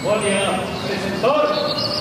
我领这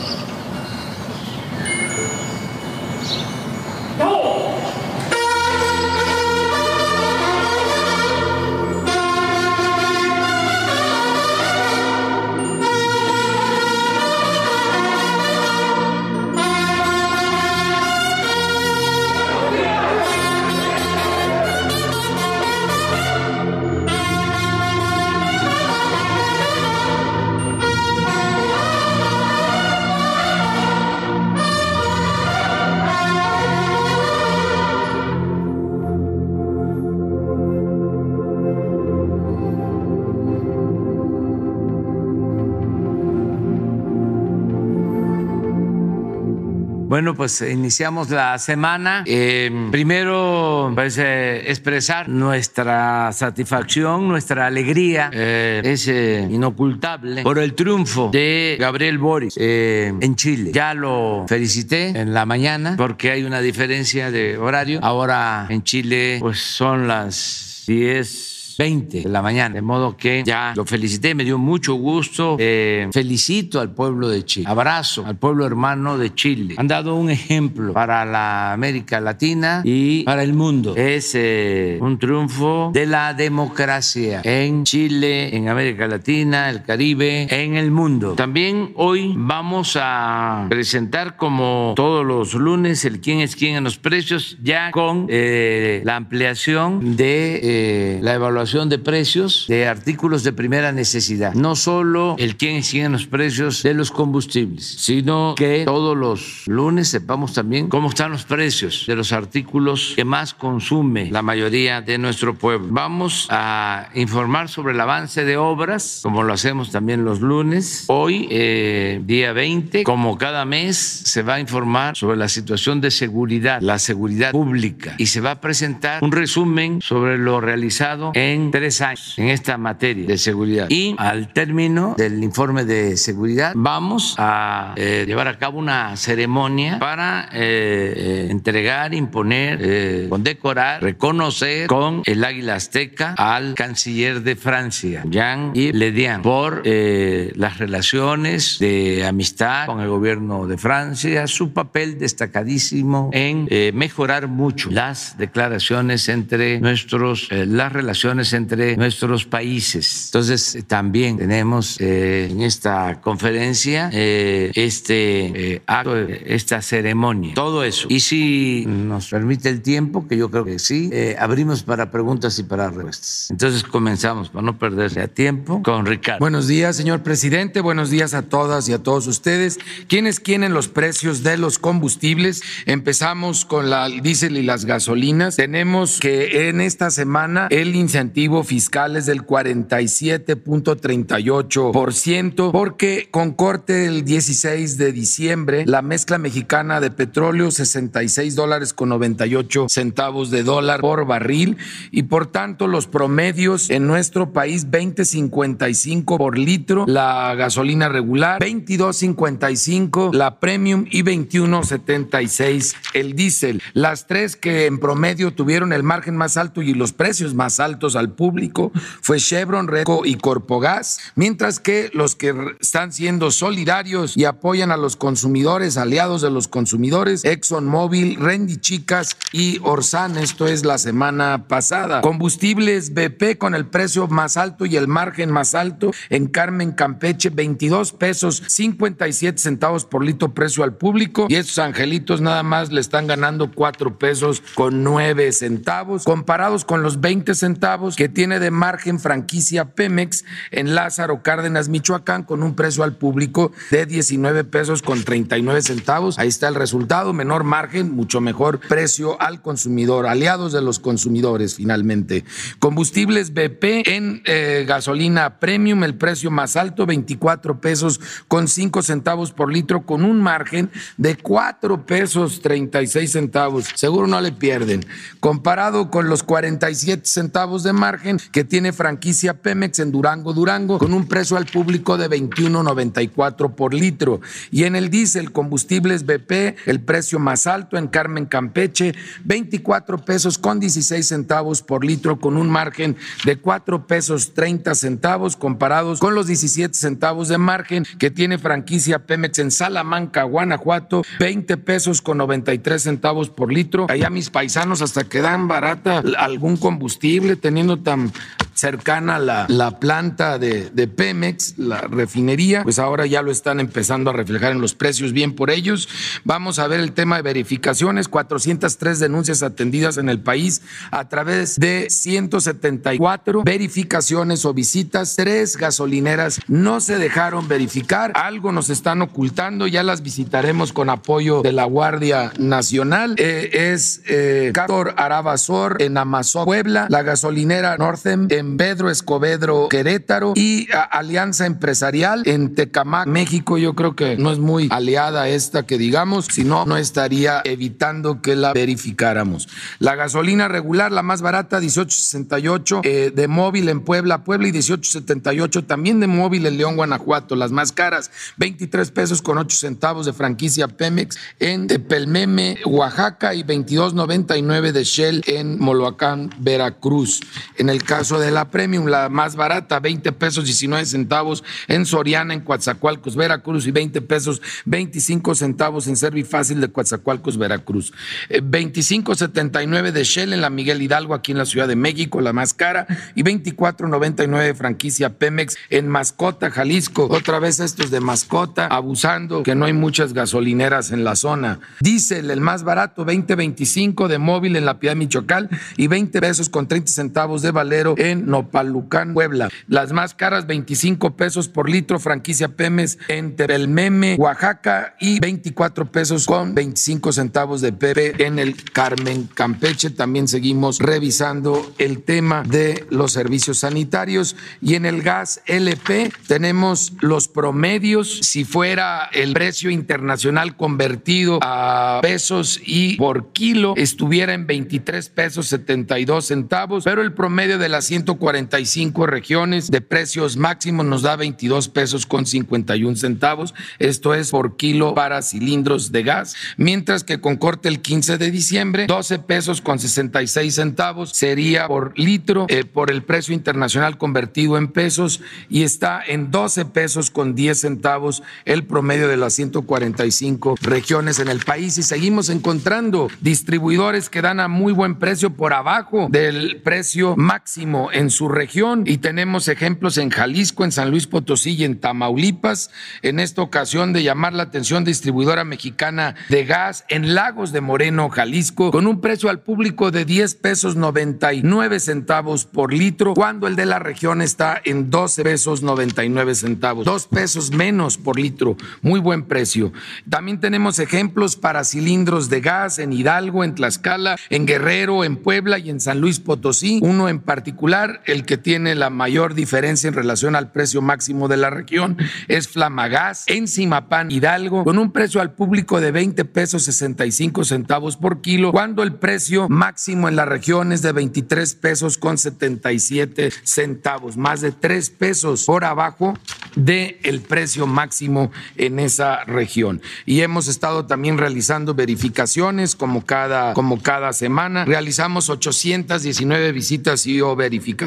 Bueno, pues iniciamos la semana. Eh, primero, pues eh, expresar nuestra satisfacción, nuestra alegría, eh, es inocultable por el triunfo de Gabriel Boris eh, en Chile. Ya lo felicité en la mañana porque hay una diferencia de horario. Ahora en Chile, pues son las 10 20 de la mañana. De modo que ya lo felicité, me dio mucho gusto. Eh, felicito al pueblo de Chile. Abrazo al pueblo hermano de Chile. Han dado un ejemplo para la América Latina y para el mundo. Es eh, un triunfo de la democracia en Chile, en América Latina, el Caribe, en el mundo. También hoy vamos a presentar como todos los lunes el quién es quién en los precios ya con eh, la ampliación de eh, la evaluación de precios de artículos de primera necesidad. No solo el quién en los precios de los combustibles, sino que todos los lunes sepamos también cómo están los precios de los artículos que más consume la mayoría de nuestro pueblo. Vamos a informar sobre el avance de obras, como lo hacemos también los lunes. Hoy, eh, día 20, como cada mes, se va a informar sobre la situación de seguridad, la seguridad pública, y se va a presentar un resumen sobre lo realizado en tres años en esta materia de seguridad. Y al término del informe de seguridad vamos a eh, llevar a cabo una ceremonia para eh, eh, entregar, imponer, condecorar, reconocer con el águila azteca al canciller de Francia, Jean-Yves Le Drian, por las relaciones de amistad con el gobierno de Francia, su papel destacadísimo en mejorar mucho las declaraciones entre nuestros, las relaciones entre nuestros países. Entonces, también tenemos eh, en esta conferencia eh, este eh, acto, esta ceremonia, todo eso. Y si nos permite el tiempo, que yo creo que sí, abrimos para preguntas y para respuestas. Entonces, comenzamos para no perderse a tiempo con Ricardo. Buenos días, señor presidente. Buenos días a todas y a todos ustedes. ¿Quiénes quieren los precios de los combustibles? Empezamos con la diésel y las gasolinas. Tenemos que en esta semana el incentivo fiscal es del 47.38%, porque con corte el 16 de diciembre, la mezcla mexicana de petróleo 66 dólares con 98 centavos de dólar por barril y por tanto los promedios en nuestro país 20.55 por litro la gasolina regular, 22.55 la premium y 21.76 el diésel. Las tres que en promedio tuvieron el margen más alto y los precios más altos al público fue Chevron, Reco y Corpogas, mientras que los que están siendo solidarios y apoyan a los consumidores, aliados de los consumidores, ExxonMobil, Rendy Chicas y Orsan, esto es la semana pasada. Combustibles BP con el precio más alto y el margen más alto en Carmen Campeche, 22 pesos 57 centavos por litro precio al público. Y estos angelitos nada más le están ganando 4 pesos con 9 centavos, comparados con los 20 centavos que tiene de margen franquicia Pemex en Lázaro Cárdenas, Michoacán, con un precio al público de 19 pesos con 39 centavos. Ahí está el resultado, menor margen, mucho mejor precio al consumidor, aliados de los consumidores finalmente. Combustibles BP en eh, gasolina premium, el precio más alto, 24 pesos con 5 centavos por litro, con un margen de 4 pesos 36 centavos. Seguro no le pierden. Comparado con los 47 centavos de margen que tiene franquicia Pemex en Durango, Durango, con un precio al público de 21.94 por litro. Y en el diésel, combustibles BP, el precio más alto en Carmen Campeche, 24 pesos con 16 centavos por litro, con un margen de 4 pesos 30 centavos comparados con los 17 centavos de margen que tiene franquicia Pemex en Salamanca, Guanajuato, 20 pesos con 93 centavos por litro. Allá mis paisanos hasta que dan barata algún combustible teniendo tan cercana la, la planta de, Pemex, la refinería, pues ahora ya lo están empezando a reflejar en los precios, bien por ellos. Vamos a ver el tema de verificaciones, 403 denuncias atendidas en el país a través de 174 verificaciones o visitas, tres gasolineras no se dejaron verificar, algo nos están ocultando, ya las visitaremos con apoyo de la Guardia Nacional. Eh, es eh, Cátor Arabazor en Amazon, Puebla, la gasolinera Northern en Pedro Escobedo, Querétaro y Alianza Empresarial en Tecamac, México. Yo creo que no es muy aliada esta que digamos, si no, no estaría evitando que la verificáramos. La gasolina regular, la más barata, 18.68 eh, de móvil en Puebla, Puebla y 18.78 también de móvil en León, Guanajuato. Las más caras, 23 pesos con 8 centavos de franquicia Pemex en Pelmeme, Oaxaca y 22.99 de Shell en Moloacán, Veracruz. En el caso de la Premium, la más barata, 20 pesos 19 centavos en Soriana, en Coatzacoalcos, Veracruz, y 20 pesos 25 centavos en Servifácil de Coatzacoalcos, Veracruz. 25.79 eh, de Shell en la Miguel Hidalgo, aquí en la Ciudad de México, la más cara, y 24.99 de franquicia Pemex en Mascota, Jalisco. Otra vez estos de Mascota, abusando que no hay muchas gasolineras en la zona. Diesel, el más barato, 20.25 de móvil en la Piedad Michoacán y 20 pesos con 30 centavos de Valero en Nopalucán, Puebla. Las más caras, 25 pesos por litro, franquicia Pemes en Terelmeme, Oaxaca y 24 pesos con 25 centavos de PP en el Carmen Campeche. También seguimos revisando el tema de los servicios sanitarios y en el gas LP tenemos los promedios. Si fuera el precio internacional convertido a pesos y por kilo estuviera en 23 pesos 72 centavos, pero el promedio de las 140 45 regiones de precios máximos nos da 22 pesos con 51 centavos. Esto es por kilo para cilindros de gas. Mientras que con corte el 15 de diciembre, 12 pesos con 66 centavos sería por litro eh, por el precio internacional convertido en pesos y está en 12 pesos con 10 centavos el promedio de las 145 regiones en el país y seguimos encontrando distribuidores que dan a muy buen precio por abajo del precio máximo en su región y tenemos ejemplos en Jalisco, en San Luis Potosí y en Tamaulipas. En esta ocasión de llamar la atención distribuidora mexicana de gas en Lagos de Moreno, Jalisco, con un precio al público de 10 pesos 99 centavos por litro, cuando el de la región está en 12 pesos 99 centavos, dos pesos menos por litro, muy buen precio. También tenemos ejemplos para cilindros de gas en Hidalgo, en Tlaxcala, en Guerrero, en Puebla y en San Luis Potosí, uno en particular el que tiene la mayor diferencia en relación al precio máximo de la región es Flamagas en Simapán, Hidalgo, con un precio al público de 20 pesos 65 centavos por kilo, cuando el precio máximo en la región es de 23 pesos con 77 centavos, más de 3 pesos por abajo del el precio máximo en esa región. Y hemos estado también realizando verificaciones como cada, como cada semana. Realizamos 819 visitas y o verificaciones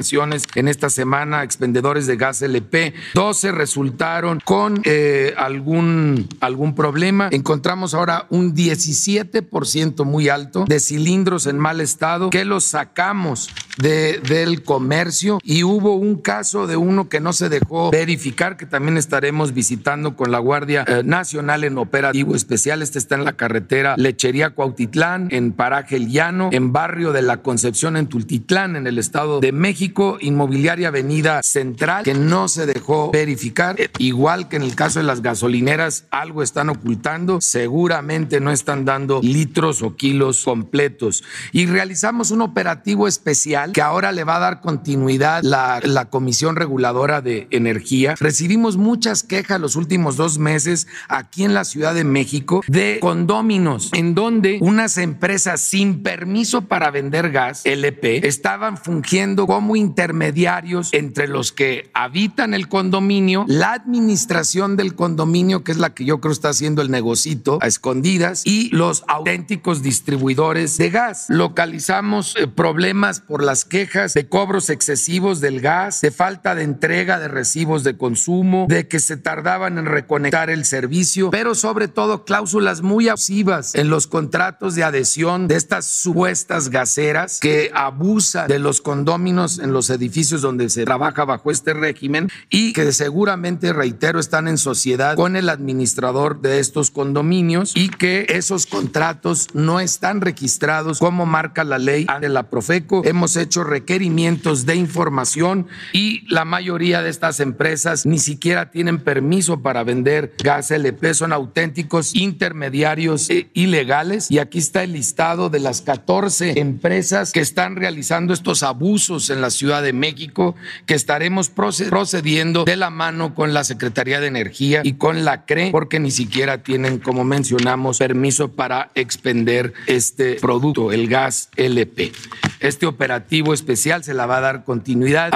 en esta semana, expendedores de gas LP. 12 resultaron con eh, algún, algún problema. Encontramos ahora un 17% muy alto de cilindros en mal estado que los sacamos de, del comercio y hubo un caso de uno que no se dejó verificar que también estaremos visitando con la Guardia eh, Nacional en operativo especial. Este está en la carretera Lechería Cuautitlán, en Paraje Llano, en barrio de la Concepción en Tultitlán, en el Estado de México Inmobiliaria Avenida Central, que no se dejó verificar. Igual que en el caso de las gasolineras, algo están ocultando. Seguramente no están dando litros o kilos completos. Y realizamos un operativo especial que ahora le va a dar continuidad la, la Comisión Reguladora de Energía. Recibimos muchas quejas los últimos dos meses aquí en la Ciudad de México de condóminos, en donde unas empresas sin permiso para vender gas, LP, estaban fungiendo intermediarios entre los que habitan el condominio, la administración del condominio, que es la que yo creo está haciendo el negocito a escondidas, y los auténticos distribuidores de gas. Localizamos eh, problemas por las quejas de cobros excesivos del gas, de falta de entrega de recibos de consumo, de que se tardaban en reconectar el servicio, pero sobre todo cláusulas muy abusivas en los contratos de adhesión de estas supuestas gaseras que abusan de los condóminos en los edificios donde se trabaja bajo este régimen y que seguramente, reitero, están en sociedad con el administrador de estos condominios y que esos contratos no están registrados como marca la ley de la Profeco. Hemos hecho requerimientos de información y la mayoría de estas empresas ni siquiera tienen permiso para vender gas LP, son auténticos intermediarios e ilegales. Y aquí está el listado de las 14 empresas que están realizando estos abusos en Ciudad de México, que estaremos procediendo de la mano con la Secretaría de Energía y con la CRE, porque ni siquiera tienen, como mencionamos, permiso para expender este producto, el gas LP. Este operativo especial se la va a dar continuidad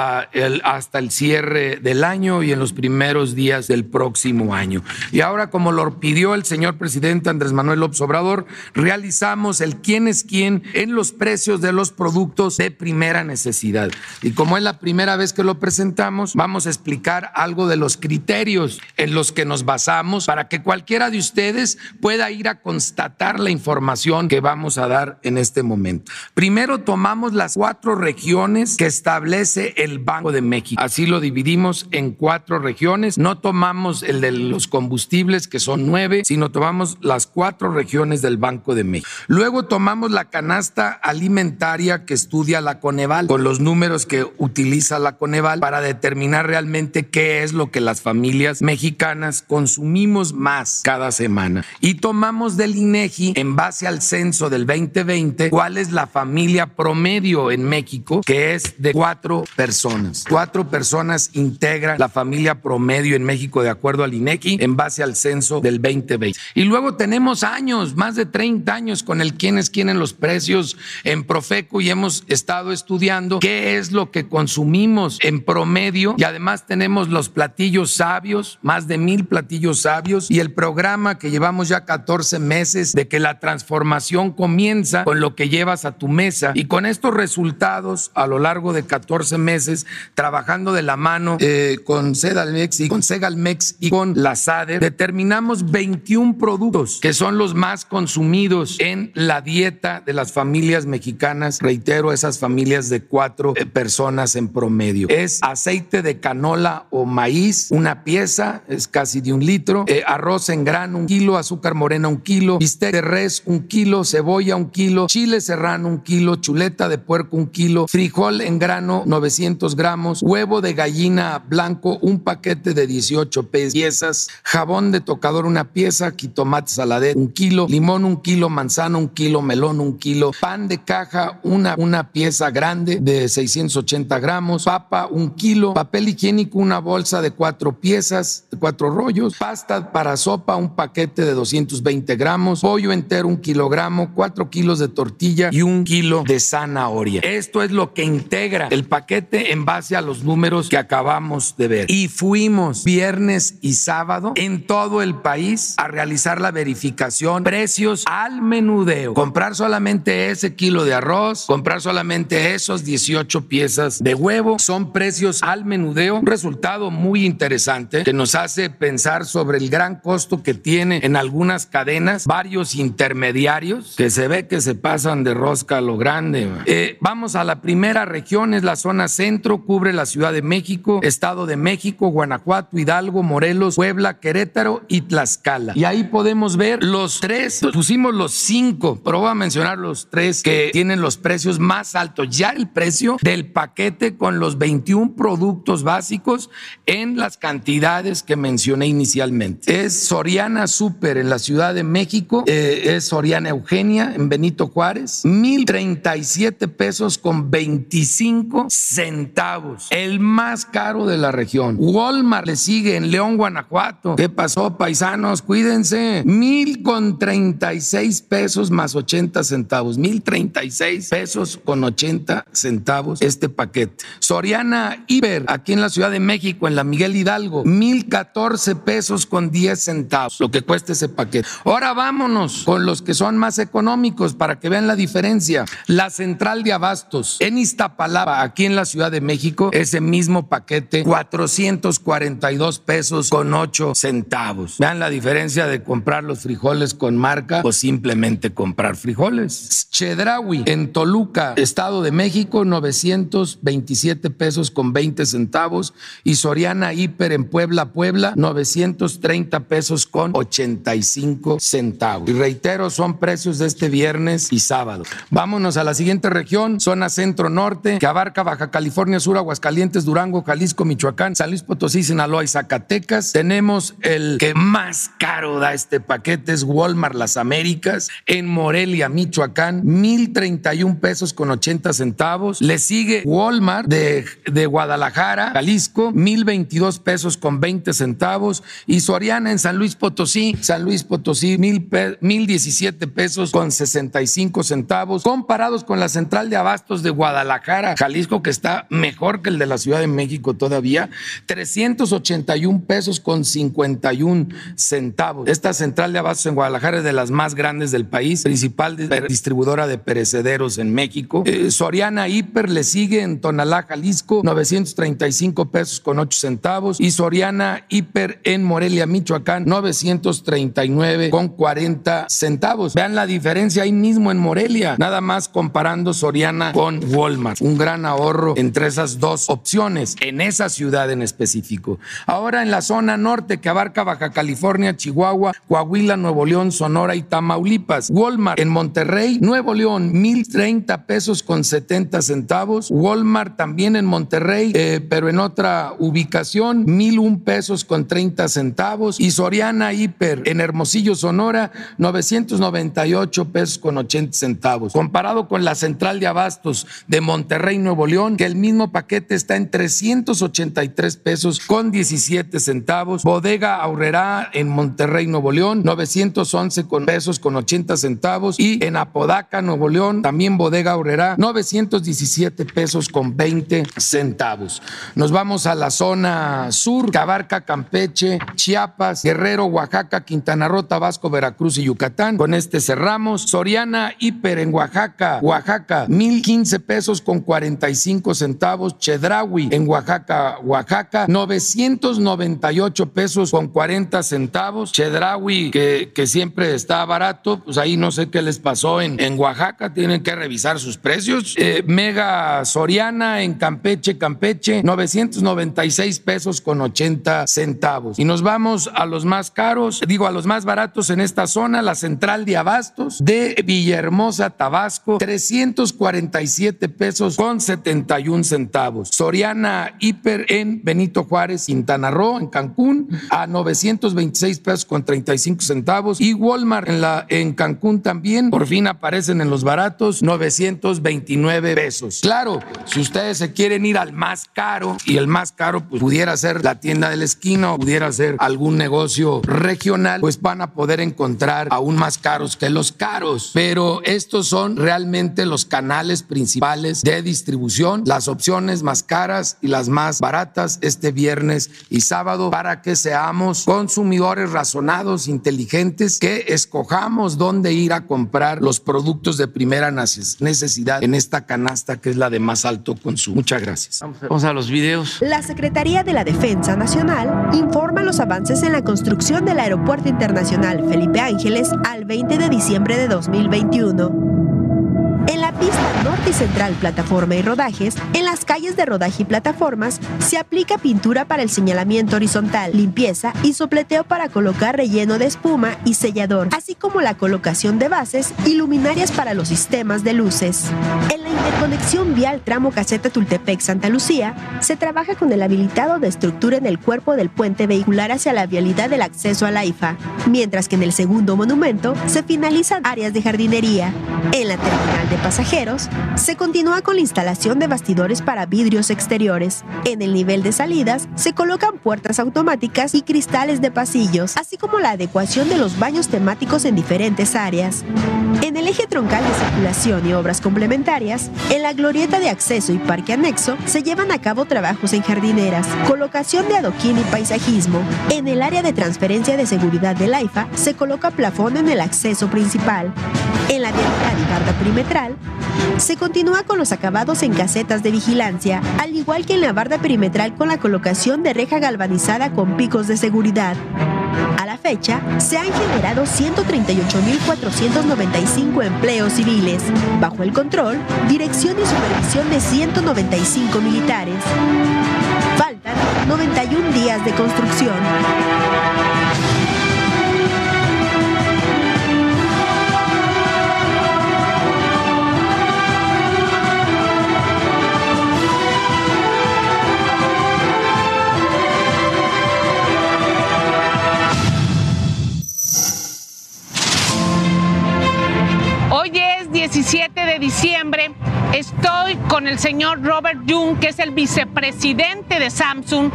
hasta el cierre del año y en los primeros días del próximo año. Y ahora, como lo pidió el señor presidente Andrés Manuel López Obrador, realizamos el quién es quién en los precios de los productos de primera necesidad. Y como es la primera vez que lo presentamos, vamos a explicar algo de los criterios en los que nos basamos para que cualquiera de ustedes pueda ir a constatar la información que vamos a dar en este momento. Primero tomamos las cuatro regiones que establece el Banco de México. Así lo dividimos en cuatro regiones. No tomamos el de los combustibles, que son nueve, sino tomamos las cuatro regiones del Banco de México. Luego tomamos la canasta alimentaria que estudia la Coneval, con los números que utiliza la Coneval para determinar realmente qué es lo que las familias mexicanas consumimos más cada semana. Y tomamos del INEGI, en base al censo del 2020, cuál es la familia promedio en México, que es de cuatro personas. Cuatro personas integran la familia promedio en México de acuerdo al INEGI en base al censo del 2020. Y luego tenemos años, más de 30 años con el quiénes quieren los precios en Profeco y hemos estado estudiando qué es lo que consumimos en promedio y además tenemos los platillos sabios, más de mil platillos sabios y el programa que llevamos ya 14 meses de que la transformación comienza con lo que llevas a tu mesa. Y con estos resultados a lo largo de 14 meses trabajando de la mano eh, con Sedalmex y con Segalmex y con la SADER determinamos 21 productos que son los más consumidos en la dieta de las familias mexicanas, reitero, esas familias de cuatro eh, personas en promedio. Es aceite de canola o maíz, una pieza, es casi de un litro, eh, arroz en grano, un kilo, azúcar morena, un kilo, bistec de res, un kilo, cebolla, un kilo, chile serrano, un kilo, chuleta de puerco, un kilo, frijol en grano, 900 gramos, huevo de gallina blanco, un paquete de 18 piezas, jabón de tocador, una pieza, quitomate saladet, un kilo, limón, un kilo, manzana, un kilo, melón, un kilo, pan de caja, una, una pieza grande de 680 gramos, papa, un kilo, papel higiénico, una bolsa de cuatro piezas, cuatro rollos, pasta para sopa, un paquete de 220 gramos, pollo entero, un kilogramo, cuatro kilos de tortilla y un kilo de zanahoria. Esto es lo que integra el paquete en base a los números que acabamos de ver. Y fuimos viernes y sábado en todo el país a realizar la verificación, precios al menudeo, comprar solamente ese kilo de arroz, comprar solamente esos 18 piezas de huevo, son precios al menudeo, un resultado muy interesante que nos hace pensar sobre el gran costo que tiene en algunas cadenas varios intermediarios que se ve que se pasan de rosca a lo grande. Eh, vamos a la primera región, es la zona centro, cubre la Ciudad de México, Estado de México, Guanajuato, Hidalgo, Morelos, Puebla, Querétaro y Tlaxcala. Y ahí podemos ver los tres, pusimos los cinco, pero voy a mencionar los tres que tienen los precios más altos. Ya el precio del paquete con los 21 productos básicos en las cantidades que mencioné inicialmente. Es Soriana Super en la Ciudad de México, eh, es Soriana Eugenia en Benito Juárez, 1,037 pesos con 25 centavos, el más caro de la región. Walmart le sigue en León, Guanajuato. ¿Qué pasó, paisanos? Cuídense. Mil con treinta y seis pesos más ochenta centavos. Mil treinta y seis pesos con ochenta centavos este paquete. Soriana Iber, aquí en la Ciudad de México, en la Miguel Hidalgo, mil catorce pesos con diez centavos, lo que cuesta ese paquete. Ahora vámonos con los que son más económicos para que vean la diferencia. La central de abastos en Iztapalapa, aquí en la Ciudad de México, ese mismo paquete, 442 pesos con 8 centavos. Vean la diferencia de comprar los frijoles con marca o simplemente comprar frijoles. Chedraui en Toluca, Estado de México, 927 pesos con 20 centavos. Y Soriana Hiper en Puebla, Puebla, 930 pesos con 85 centavos. Y reitero, son precios de este viernes y sábado. Vámonos a la siguiente región, zona centro-norte, que abarca Baja California Sur, Aguascalientes, Durango, Jalisco, Michoacán, San Luis Potosí, Sinaloa y Zacatecas. Tenemos el que más caro da este paquete, es Walmart Las Américas, en Morelia, Michoacán, 1,031 pesos con 80 centavos. Le sigue Walmart de, Guadalajara, Jalisco, 1,022 pesos con 20 centavos. Y Soriana en San Luis Potosí, San Luis Potosí, 1,017 pesos con 65 centavos. Comparados con la central de abastos de Guadalajara, Jalisco, que está mejor que el de la Ciudad de México todavía, 381 pesos con 51 centavos. Esta central de abastos en Guadalajara es de las más grandes del país, principal distribuidora de perecederos en México. Eh, Soriana Hiper le sigue en Tonalá, Jalisco, 935 pesos con 8 centavos. Y Soriana Hiper en Morelia, Michoacán, 939 con 40 centavos. Vean la diferencia ahí mismo en Morelia, nada más comparando Soriana con Walmart. Un gran ahorro entre esas dos opciones en esa ciudad en específico. Ahora en la zona norte que abarca Baja California, Chihuahua, Coahuila, Nuevo León, Sonora y Tamaulipas. Walmart en Monterrey, Nuevo León, 1,030 pesos con 70 centavos. Walmart también en Monterrey, eh, pero en otra ubicación, 1,001 pesos con 30 centavos. Y Soriana Hiper en Hermosillo, Sonora, 998 pesos con 80 centavos. Comparado con la central de abastos de Monterrey, Nuevo León, que el mismo paquete está en 383 pesos con 17 centavos. Bodega Aurrera en Monterrey, Nuevo León, 911 con pesos con 80 centavos. Y en Apodaca, Nuevo León, también Bodega Aurrera, 917 pesos con 20 centavos. Nos vamos a la zona sur, que abarca Campeche, Chiapas, Guerrero, Oaxaca, Quintana Roo, Tabasco, Veracruz y Yucatán. Con este cerramos. Soriana Hiper en Oaxaca, Oaxaca, 1015 pesos con 45 centavos. Chedraui en Oaxaca, Oaxaca, 998 pesos con 40 centavos. Chedraui, que, siempre está barato, pues ahí no sé qué les pasó en, en Oaxaca, tienen que revisar sus precios. Eh, Mega Soriana en Campeche, Campeche, 996 pesos con 80 centavos. Y nos vamos a los más caros, digo a los más baratos en esta zona, la central de abastos de Villahermosa, Tabasco, 347 pesos con 71 centavos. Soriana Hiper en Benito Juárez, Quintana Roo, en Cancún, a 926 pesos con 35 centavos. Y Walmart en, la, en Cancún también, por fin aparecen en los baratos, 929 pesos. Claro, si ustedes se quieren ir al más caro, y el más caro pues, pudiera ser la tienda de la esquina o pudiera ser algún negocio regional, pues van a poder encontrar aún más caros que los caros. Pero estos son realmente los canales principales de distribución, las opciones más caras y las más baratas este viernes y sábado para que seamos consumidores razonados, inteligentes, que escojamos dónde ir a comprar los productos de primera necesidad en esta canasta que es la de más alto consumo. Muchas gracias. Vamos a los videos. La Secretaría de la Defensa Nacional informa los avances en la construcción del Aeropuerto Internacional Felipe Ángeles al 20 de diciembre de 2021. Central plataforma y rodajes, en las calles de rodaje y plataformas, se aplica pintura para el señalamiento horizontal, limpieza y sopleteo para colocar relleno de espuma y sellador, así como la colocación de bases y luminarias para los sistemas de luces. En la interconexión vial tramo caseta Tultepec-Santa Lucía, se trabaja con el habilitado de estructura en el cuerpo del puente vehicular hacia la vialidad del acceso a la IFA, mientras que en el segundo monumento se finalizan áreas de jardinería. En la terminal de pasajeros, se continúa con la instalación de bastidores para vidrios exteriores. En el nivel de salidas se colocan puertas automáticas y cristales de pasillos, así como la adecuación de los baños temáticos en diferentes áreas. En el eje troncal de circulación y obras complementarias, en la glorieta de acceso y parque anexo se llevan a cabo trabajos en jardineras, colocación de adoquín y paisajismo. En el área de transferencia de seguridad del AIFA se coloca plafón en el acceso principal. En la vialidad y barda perimetral se continúa con los acabados en casetas de vigilancia, al igual que en la barda perimetral con la colocación de reja galvanizada con picos de seguridad. A la fecha, se han generado 138.495 empleos civiles, bajo el control, dirección y supervisión de 195 militares. Faltan 91 días de construcción. 17 de diciembre. Estoy con el señor Robert Jung, que es el vicepresidente de Samsung,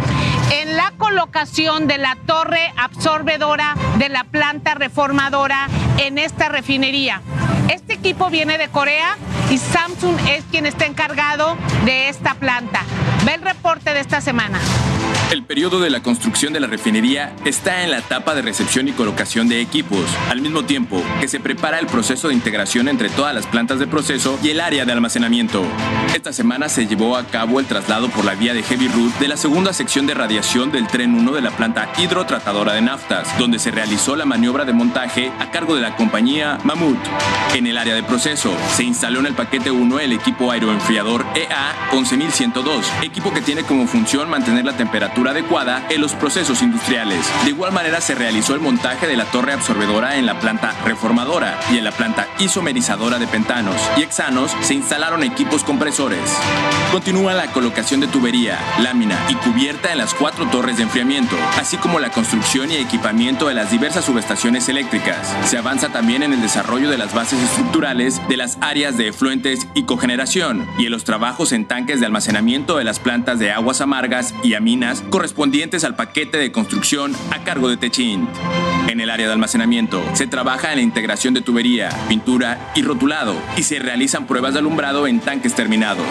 en la colocación de la torre absorbedora de la planta reformadora en esta refinería. Este equipo viene de Corea y Samsung es quien está encargado de esta planta. Ve el reporte de esta semana. El periodo de la construcción de la refinería está en la etapa de recepción y colocación de equipos, al mismo tiempo que se prepara el proceso de integración entre todas las plantas de proceso y el área de almacenamiento. Esta semana se llevó a cabo el traslado por la vía de Heavy Route de la segunda sección de radiación del tren 1 de la planta hidrotratadora de naftas, donde se realizó la maniobra de montaje a cargo de la compañía Mammoth. En el área de proceso se instaló en el paquete 1 el equipo aeroenfriador EA 11102, equipo que tiene como función mantener la temperatura adecuada en los procesos industriales. De igual manera se realizó el montaje de la torre absorbedora en la planta reformadora y en la planta isomerizadora de pentanos y hexanos se instalaron equipos compresores. Continúa la colocación de tubería, lámina y cubierta en las cuatro torres de enfriamiento, así como la construcción y equipamiento de las diversas subestaciones eléctricas. Se avanza también en el desarrollo de las bases estructurales de las áreas de efluentes y cogeneración y en los trabajos en tanques de almacenamiento de las plantas de aguas amargas y aminas correspondientes al paquete de construcción a cargo de Techint. En el área de almacenamiento se trabaja en la integración de tubería, pintura y rotulado y se realizan pruebas de alumbrado en tanques terminados.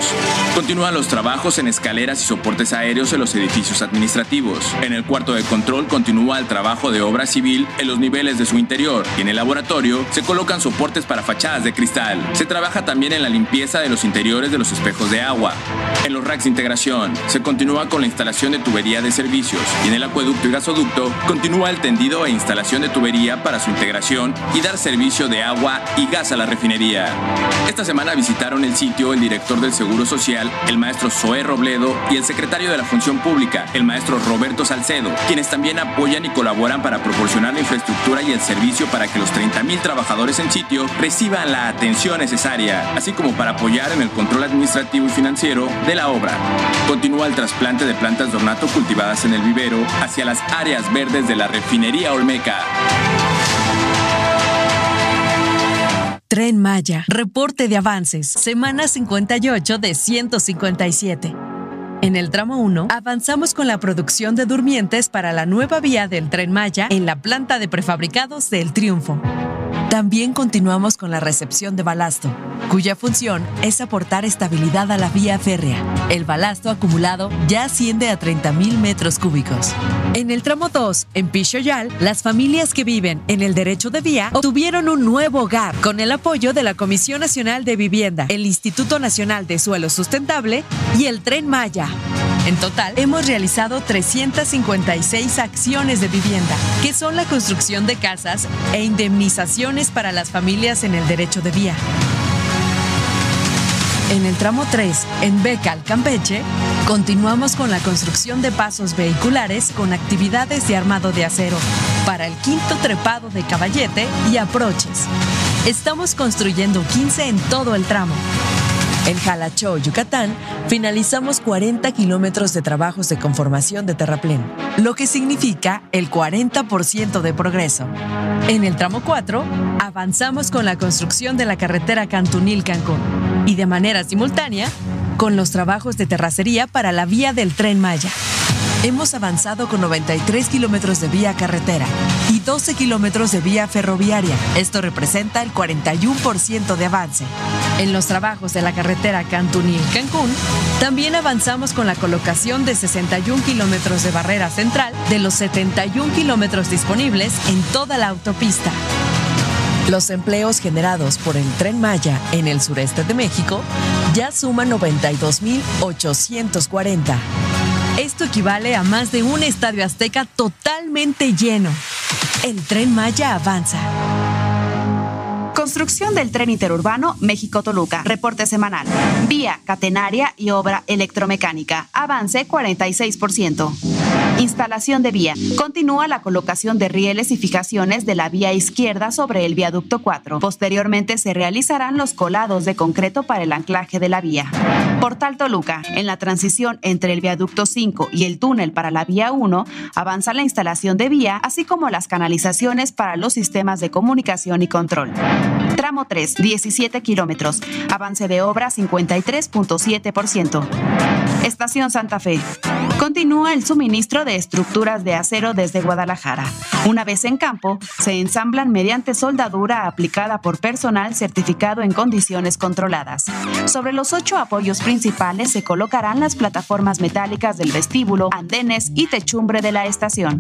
Continúan los trabajos en escaleras y soportes aéreos en los edificios administrativos. En el cuarto de control continúa el trabajo de obra civil en los niveles de su interior y en el laboratorio se colocan soportes para fachadas de cristal. Se trabaja también en la limpieza de los interiores de los espejos de agua. En los racks de integración se continúa con la instalación de tubería de servicios y en el acueducto y gasoducto continúa el tendido e instalación de tubería para su integración y dar servicio de agua y gas a la refinería. Esta semana visitaron el sitio el director del Seguro Social, el maestro Zoé Robledo, y el secretario de la Función Pública, el maestro Roberto Salcedo, quienes también apoyan y colaboran para proporcionar la infraestructura y el servicio para que los 30.000 trabajadores en sitio reciban la atención necesaria, así como para apoyar en el control administrativo y financiero de la obra. Continúa el trasplante de plantas de ornato cultivadas en el vivero hacia las áreas verdes de la refinería Olmeca. Tren Maya, reporte de avances, semana 58 de 157. En el tramo 1, avanzamos con la producción de durmientes para la nueva vía del Tren Maya en la planta de prefabricados del Triunfo. También continuamos con la recepción de balasto, cuya función es aportar estabilidad a la vía férrea. El balasto acumulado ya asciende a 30.000 metros cúbicos. En el tramo 2, en Pichoyal, las familias que viven en el derecho de vía obtuvieron un nuevo hogar con el apoyo de la Comisión Nacional de Vivienda, el Instituto Nacional de Suelo Sustentable y el Tren Maya. En total, hemos realizado 356 acciones de vivienda, que son la construcción de casas e indemnizaciones para las familias en el derecho de vía. En el tramo 3, en Becal, Campeche, continuamos con la construcción de pasos vehiculares con actividades de armado de acero para el quinto trepado de caballete y aproches. Estamos construyendo 15 en todo el tramo. En Jalachó, Yucatán, finalizamos 40 kilómetros de trabajos de conformación de terraplén, lo que significa el 40% de progreso. En el tramo 4, avanzamos con la construcción de la carretera Cantunil-Cancún y de manera simultánea con los trabajos de terracería para la vía del tren Maya. Hemos avanzado con 93 kilómetros de vía carretera y 12 kilómetros de vía ferroviaria. Esto representa el 41% de avance. En los trabajos de la carretera Cantunil-Cancún, también avanzamos con la colocación de 61 kilómetros de barrera central de los 71 kilómetros disponibles en toda la autopista. Los empleos generados por el tren Maya en el sureste de México ya suman 92.840. Esto equivale a más de un estadio azteca totalmente lleno. El tren Maya avanza. Construcción del tren interurbano México-Toluca. Reporte semanal. Vía catenaria y obra electromecánica. Avance 46%. Instalación de vía. Continúa la colocación de rieles y fijaciones de la vía izquierda sobre el viaducto 4. Posteriormente se realizarán los colados de concreto para el anclaje de la vía. Portal Toluca. En la transición entre el viaducto 5 y el túnel para la vía 1, avanza la instalación de vía, así como las canalizaciones para los sistemas de comunicación y control. Tramo 3, 17 kilómetros. Avance de obra 53.7%. Estación Santa Fe. Continúa el suministro de estructuras de acero desde Guadalajara. Una vez en campo, se ensamblan mediante soldadura aplicada por personal certificado en condiciones controladas. Sobre los ocho apoyos principales se colocarán las plataformas metálicas del vestíbulo, andenes y techumbre de la estación.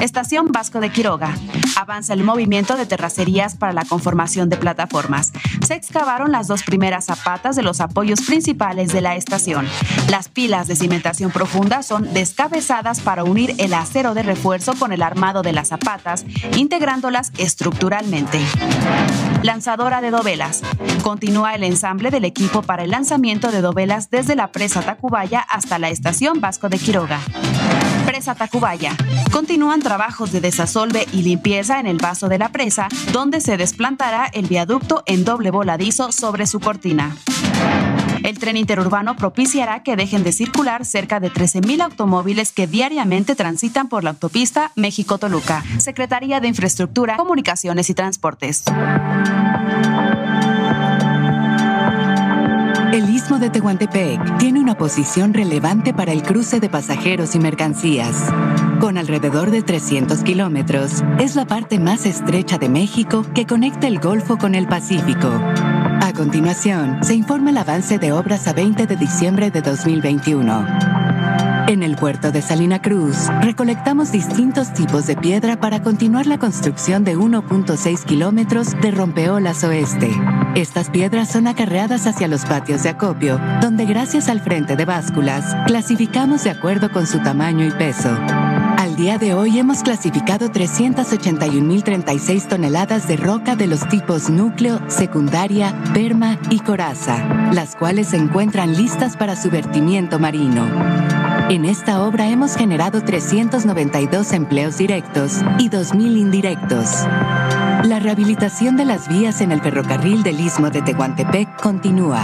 Estación Vasco de Quiroga. Avanza el movimiento de terracerías para la conformación de plataformas. Se excavaron las dos primeras zapatas de los apoyos principales de la estación. Las pilas de cimentación profunda son descabezadas para unir el acero de refuerzo con el armado de las zapatas, integrándolas estructuralmente. Lanzadora de dovelas. Continúa el ensamble del equipo para el lanzamiento de dovelas desde la presa Tacubaya hasta la estación Vasco de Quiroga. Presa Tacubaya. Continúan trabajos de desasolve y limpieza en el vaso de la presa, donde se desplantará el viaducto en doble voladizo sobre su cortina. El tren interurbano propiciará que dejen de circular cerca de 13.000 automóviles que diariamente transitan por la autopista México-Toluca. Secretaría de Infraestructura, Comunicaciones y Transportes. El istmo de Tehuantepec tiene una posición relevante para el cruce de pasajeros y mercancías. Con alrededor de 300 kilómetros, es la parte más estrecha de México que conecta el Golfo con el Pacífico. A continuación, se informa el avance de obras a 20 de diciembre de 2021. En el puerto de Salina Cruz, recolectamos distintos tipos de piedra para continuar la construcción de 1.6 kilómetros de rompeolas oeste. Estas piedras son acarreadas hacia los patios de acopio, donde gracias al frente de básculas, clasificamos de acuerdo con su tamaño y peso. Al día de hoy hemos clasificado 381.036 toneladas de roca de los tipos núcleo, secundaria, perma y coraza, las cuales se encuentran listas para su vertimiento marino. En esta obra hemos generado 392 empleos directos y 2.000 indirectos. La rehabilitación de las vías en el ferrocarril del Istmo de Tehuantepec continúa.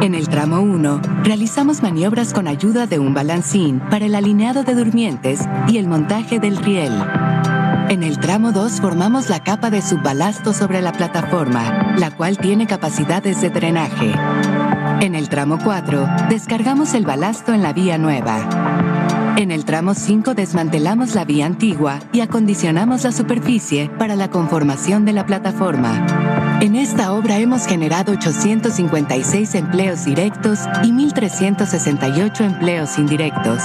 En el tramo 1, realizamos maniobras con ayuda de un balancín para el alineado de durmientes y el montaje del riel. En el tramo 2 formamos la capa de subbalasto sobre la plataforma, la cual tiene capacidades de drenaje. En el tramo 4, descargamos el balasto en la vía nueva. En el tramo 5 desmantelamos la vía antigua y acondicionamos la superficie para la conformación de la plataforma. En esta obra hemos generado 856 empleos directos y 1.368 empleos indirectos.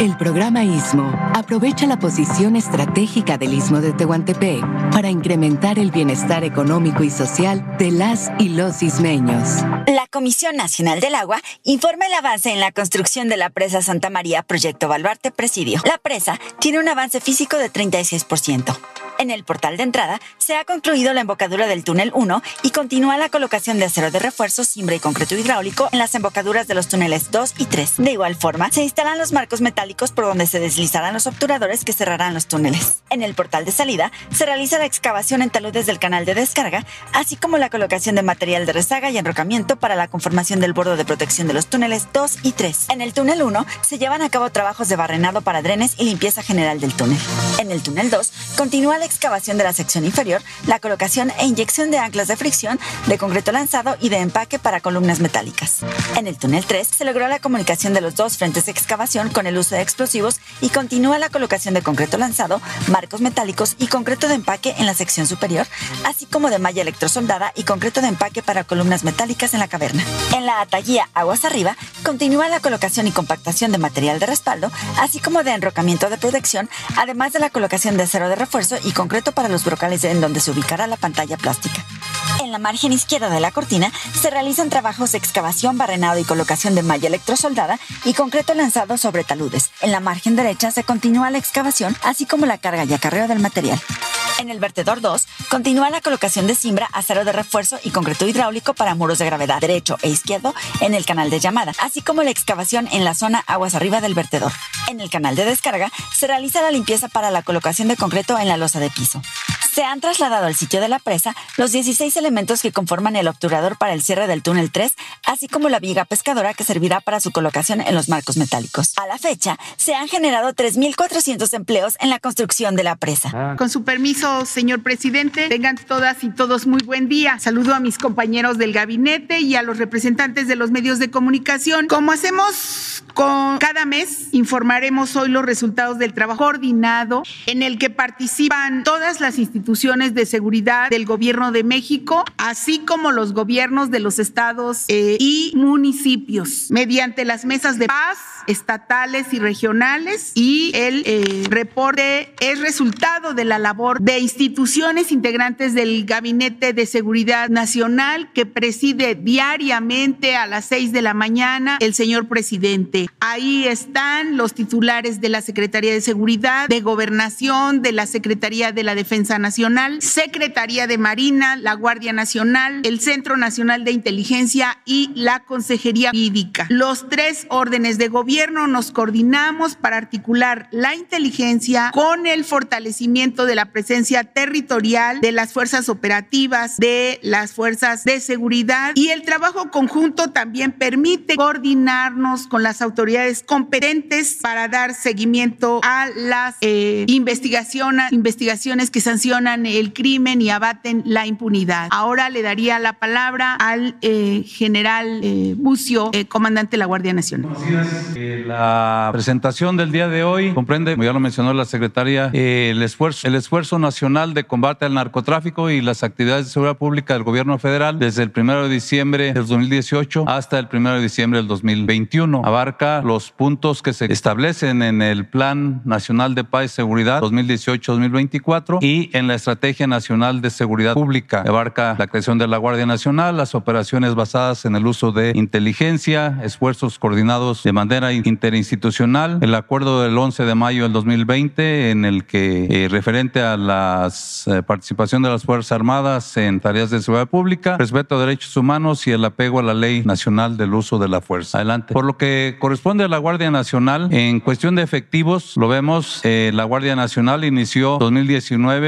El programa ISMO aprovecha la posición estratégica del Istmo de Tehuantepec para incrementar el bienestar económico y social de las y los ismeños. La Comisión Nacional del Agua informa el avance en la construcción de la presa Santa María Proyecto Baluarte Presidio. La presa tiene un avance físico de 36%. En el portal de entrada se ha concluido la embocadura del túnel 1 y continúa la colocación de acero de refuerzo, cimbre y concreto hidráulico en las embocaduras de los túneles 2 y 3. De igual forma, se instalan los marcos metálicos por donde se deslizarán los obturadores que cerrarán los túneles. En el portal de salida se realiza la excavación en taludes del canal de descarga, así como la colocación de material de rezaga y enrocamiento para la conformación del bordo de protección de los túneles 2 y 3. En el túnel 1 se llevan a cabo trabajos de barrenado para drenes y limpieza general del túnel. En el túnel 2 continúa la excavación de la sección inferior, la colocación e inyección de anclas de fricción, de concreto lanzado y de empaque para columnas metálicas. En el túnel 3 se logró la comunicación de los dos frentes de excavación con el uso de explosivos y continúa la colocación de concreto lanzado, marcos metálicos y concreto de empaque en la sección superior, así como de malla electrosoldada y concreto de empaque para columnas metálicas en la caverna. En la ataguía Aguas Arriba continúa la colocación y compactación de material de respaldo, así como de enrocamiento de protección, además de la colocación de acero de refuerzo y concreto para los brocales en donde se ubicará la pantalla plástica. En la margen izquierda de la cortina se realizan trabajos de excavación, barrenado y colocación de malla electrosoldada y concreto lanzado sobre taludes. En la margen derecha se continúa la excavación, así como la carga y acarreo del material. En el vertedor 2 continúa la colocación de cimbra, acero de refuerzo y concreto hidráulico para muros de gravedad derecho e izquierdo en el canal de llamada, así como la excavación en la zona aguas arriba del vertedor. En el canal de descarga se realiza la limpieza para la colocación de concreto en la losa de Se han trasladado al sitio de la presa los 16 elementos que conforman el obturador para el cierre del túnel 3, así como la viga pescadora que servirá para su colocación en los marcos metálicos. A la fecha, se han generado 3.400 empleos en la construcción de la presa. Con su permiso, señor presidente, tengan todas y todos muy buen día. Saludo a mis compañeros del gabinete y a los representantes de los medios de comunicación. Como hacemos con cada mes, informaremos hoy los resultados del trabajo coordinado en el que participan todas las instituciones de seguridad del gobierno de México, así como los gobiernos de los estados eh, y municipios, mediante las mesas de paz estatales y regionales y el eh, reporte es resultado de la labor de instituciones integrantes del Gabinete de Seguridad Nacional que preside diariamente a las seis de la mañana el señor presidente. Ahí están los titulares de la Secretaría de Seguridad, de Gobernación, de la Secretaría de la Defensa Nacional, Secretaría de Marina, la Guardia Nacional, el Centro Nacional de Inteligencia y la Consejería Jurídica. Los tres órdenes de gobierno nos coordinamos para articular la inteligencia con el fortalecimiento de la presencia territorial de las fuerzas operativas, de las fuerzas de seguridad y el trabajo conjunto también permite coordinarnos con las autoridades competentes para dar seguimiento a las eh, investigaciones, investigaciones que sancionan el crimen y abaten la impunidad. Ahora le daría la palabra al eh, general eh, Bucio, eh, comandante de la Guardia Nacional. Eh, La presentación del día de hoy comprende, como ya lo mencionó la secretaria, el esfuerzo, el esfuerzo nacional de combate al narcotráfico y las actividades de seguridad pública del gobierno federal desde el 1 de diciembre del 2018 hasta el 1 de diciembre del 2021. Abarca los puntos que se establecen en el Plan Nacional de Paz y Seguridad 2018-2024 y en la Estrategia Nacional de Seguridad Pública. Abarca la creación de la Guardia Nacional, las operaciones basadas en el uso de inteligencia, esfuerzos coordinados de manera interinstitucional, el acuerdo del 11 de mayo del 2020 en el que eh, referente a la participación de las Fuerzas Armadas en tareas de seguridad pública, respeto a derechos humanos y el apego a la ley nacional del uso de la fuerza. Adelante. Por lo que corresponde a la Guardia Nacional, en cuestión de efectivos, lo vemos, eh, la Guardia Nacional inició 2019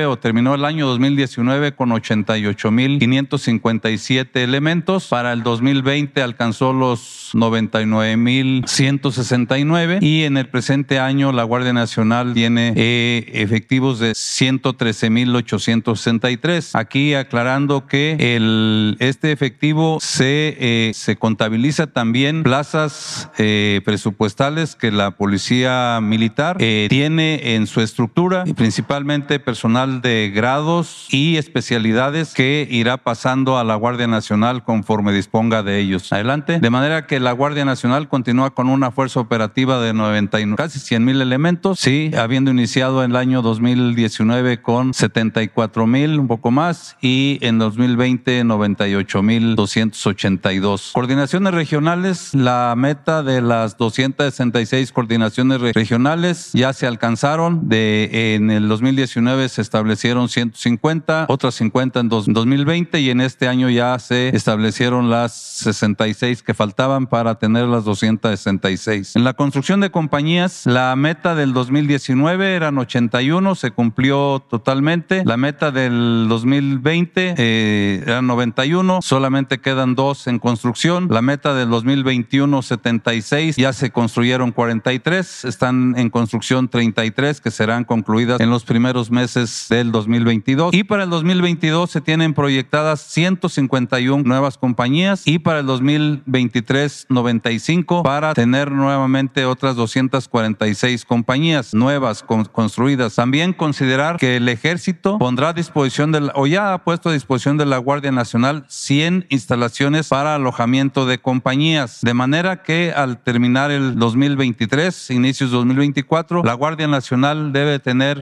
o terminó el año 2019 con 88.557 elementos. Para el 2020 alcanzó los 99.169 y en el presente año la Guardia Nacional tiene eh, efectivos de 113.863. Aquí aclarando que el, este efectivo se, eh, se contabiliza también plazas eh, presupuestales que la Policía Militar tiene en su estructura y principalmente personal de grados y especialidades que irá pasando a la Guardia Nacional conforme disponga de ellos. Adelante. De manera que la Guardia Nacional continúa con una fuerza operativa de 99, casi 100 mil elementos, sí, habiendo iniciado en el año 2019 con 74 mil, un poco más, y en 2020 98 mil 282. Coordinaciones regionales, la meta de las 266 coordinaciones re- regionales ya se alcanzaron. De, en el 2019 se establecieron 150, otras 50 en dos- 2020 y en este año ya se establecieron las 66 que faltaban para tener las 266 2006. En la construcción de compañías, la meta del 2019 eran 81, se cumplió totalmente. La meta del 2020 eh, eran 91, solamente quedan dos en construcción. La meta del 2021, 76, ya se construyeron 43, están en construcción 33 que serán concluidas en los primeros meses del 2022. Y para el 2022 se tienen proyectadas 151 nuevas compañías y para el 2023 95 para tener nuevamente otras 246 compañías nuevas construidas. También considerar que el ejército pondrá a disposición del, o ya ha puesto a disposición de la Guardia Nacional 100 instalaciones para alojamiento de compañías, de manera que al terminar el 2023, inicios 2024, la Guardia Nacional debe tener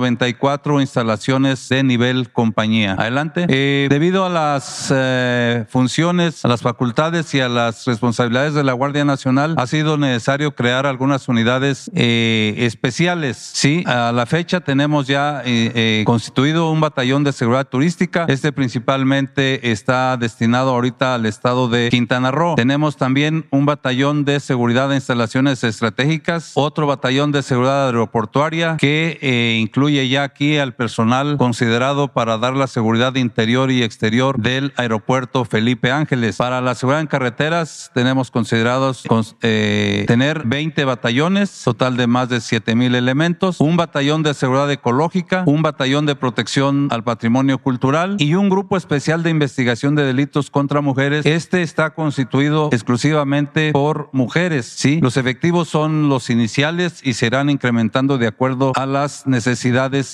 594 instalaciones de nivel compañía. Adelante. Eh, debido a las eh, funciones, a las facultades y a las responsabilidades de la Guardia Nacional, ha sido necesario crear algunas unidades eh, especiales. Sí, a la fecha tenemos ya constituido un batallón de seguridad turística. Este principalmente está destinado ahorita al estado de Quintana Roo. Tenemos también un batallón de seguridad de instalaciones estratégicas, otro batallón de seguridad aeroportuaria que eh, incluye ya aquí al personal considerado para dar la seguridad interior y exterior del aeropuerto Felipe Ángeles. Para la seguridad en carreteras tenemos considerados eh, tener 20 batallones, total de más de 7 mil elementos, un batallón de seguridad ecológica, un batallón de protección al patrimonio cultural y un grupo especial de investigación de delitos contra mujeres. Este está constituido exclusivamente por mujeres. Sí, los efectivos son los iniciales y serán incrementando de acuerdo a las necesidades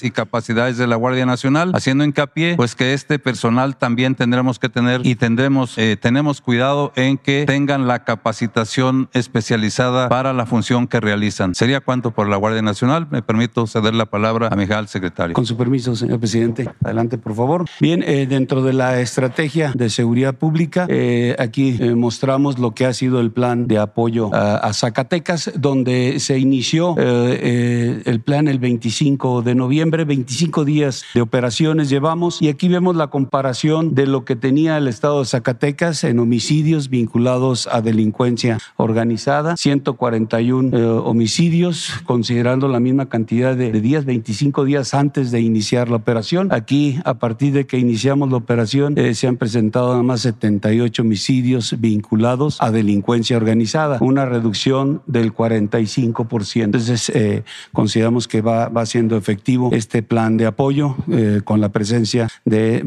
y capacidades de la Guardia Nacional, haciendo hincapié pues que este personal también tendremos que tener y tendremos eh, tenemos cuidado en que tengan la capacitación especializada para la función que realizan. Sería cuanto por la Guardia Nacional. Me permito ceder la palabra a mi secretario. Con su permiso, señor presidente. Adelante, por favor. Bien, eh, dentro de la estrategia de seguridad pública, eh, aquí mostramos lo que ha sido el plan de apoyo a, Zacatecas, donde se inició el plan el 25 de noviembre, 25 días de operaciones llevamos y aquí vemos la comparación de lo que tenía el estado de Zacatecas en homicidios vinculados a delincuencia organizada, 141 eh, homicidios, considerando la misma cantidad de, días, 25 días antes de iniciar la operación. Aquí, a partir de que iniciamos la operación, eh, se han presentado nada más 78 homicidios vinculados a delincuencia organizada, una reducción del 45%. Entonces, eh, consideramos que va, va siendo efectivo este plan de apoyo con la presencia de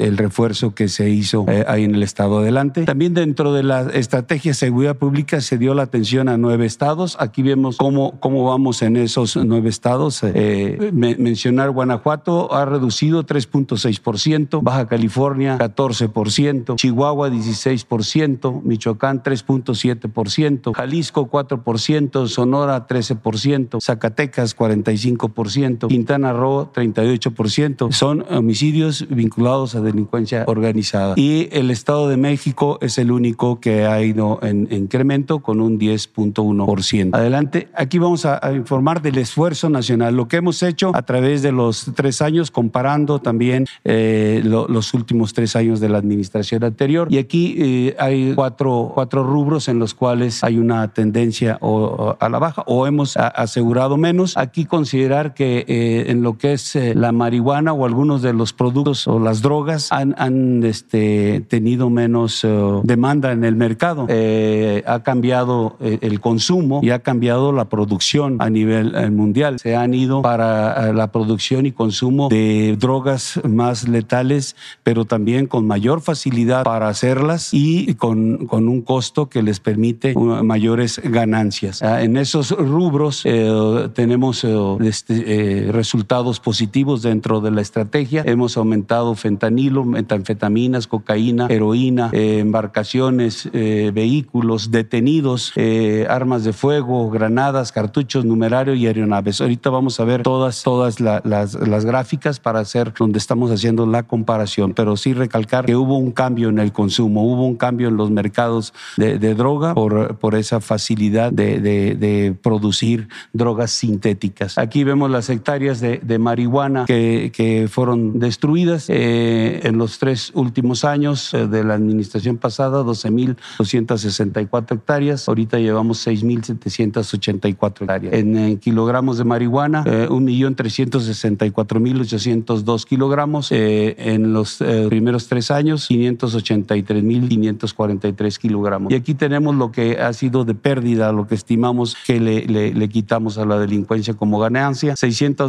el refuerzo que se hizo ahí en el estado adelante. También dentro de la estrategia de seguridad pública se dio la atención a nueve estados. Aquí vemos cómo, cómo vamos en esos nueve estados. Eh, mencionar Guanajuato ha reducido 3.6%, Baja California 14%, Chihuahua 16%, Michoacán 3.7%, Jalisco 4%, Sonora 13%, Zacatecas 45%, Quintana Roo 38%. Son homicidios vinculados a delincuencia organizada. Y el Estado de México es el único que ha ido en, incremento con un 10.1%. Adelante, aquí vamos a, informar del esfuerzo nacional, lo que hemos hecho a través de los tres años, comparando también eh, los últimos tres años de la administración anterior. Y aquí eh, hay cuatro, cuatro rubros en los cuales hay una tendencia a la baja o hemos asegurado menos. Aquí considerar que eh, en lo que es la marihuana o algunos de los productos o las drogas han, este, tenido menos demanda en el mercado. Eh, ha cambiado eh, el consumo y ha cambiado la producción a nivel eh, mundial. Se han ido para la producción y consumo de drogas más letales, pero también con mayor facilidad para hacerlas y con, un costo que les permite mayores ganancias. Ah, en esos rubros tenemos este, resultados positivos dentro de la estrategia. Hemos aumentado fentanilo, metanfetaminas, cocaína, heroína, embarcaciones, vehículos, detenidos, eh, armas de fuego, granadas, cartuchos, numerario y aeronaves. Ahorita vamos a ver todas, todas las, las, gráficas para hacer donde estamos haciendo la comparación, pero sí recalcar que hubo un cambio en el consumo, hubo un cambio en los mercados de, droga por, por esa facilidad de, de, producir drogas sintéticas. Aquí vemos las hectáreas de, marihuana que, fueron destruidas eh, en los tres últimos años eh, de la administración pasada, 12.264 hectáreas hectáreas, ahorita llevamos 6.784 hectáreas. En, en, kilogramos de marihuana, eh, 1.364.802 kilogramos. Eh, en los primeros tres años, 583.543 kilogramos. Y aquí tenemos lo que ha sido de pérdida, lo que estimamos que le, le, quitamos a la delincuencia como ganancia, 697.947,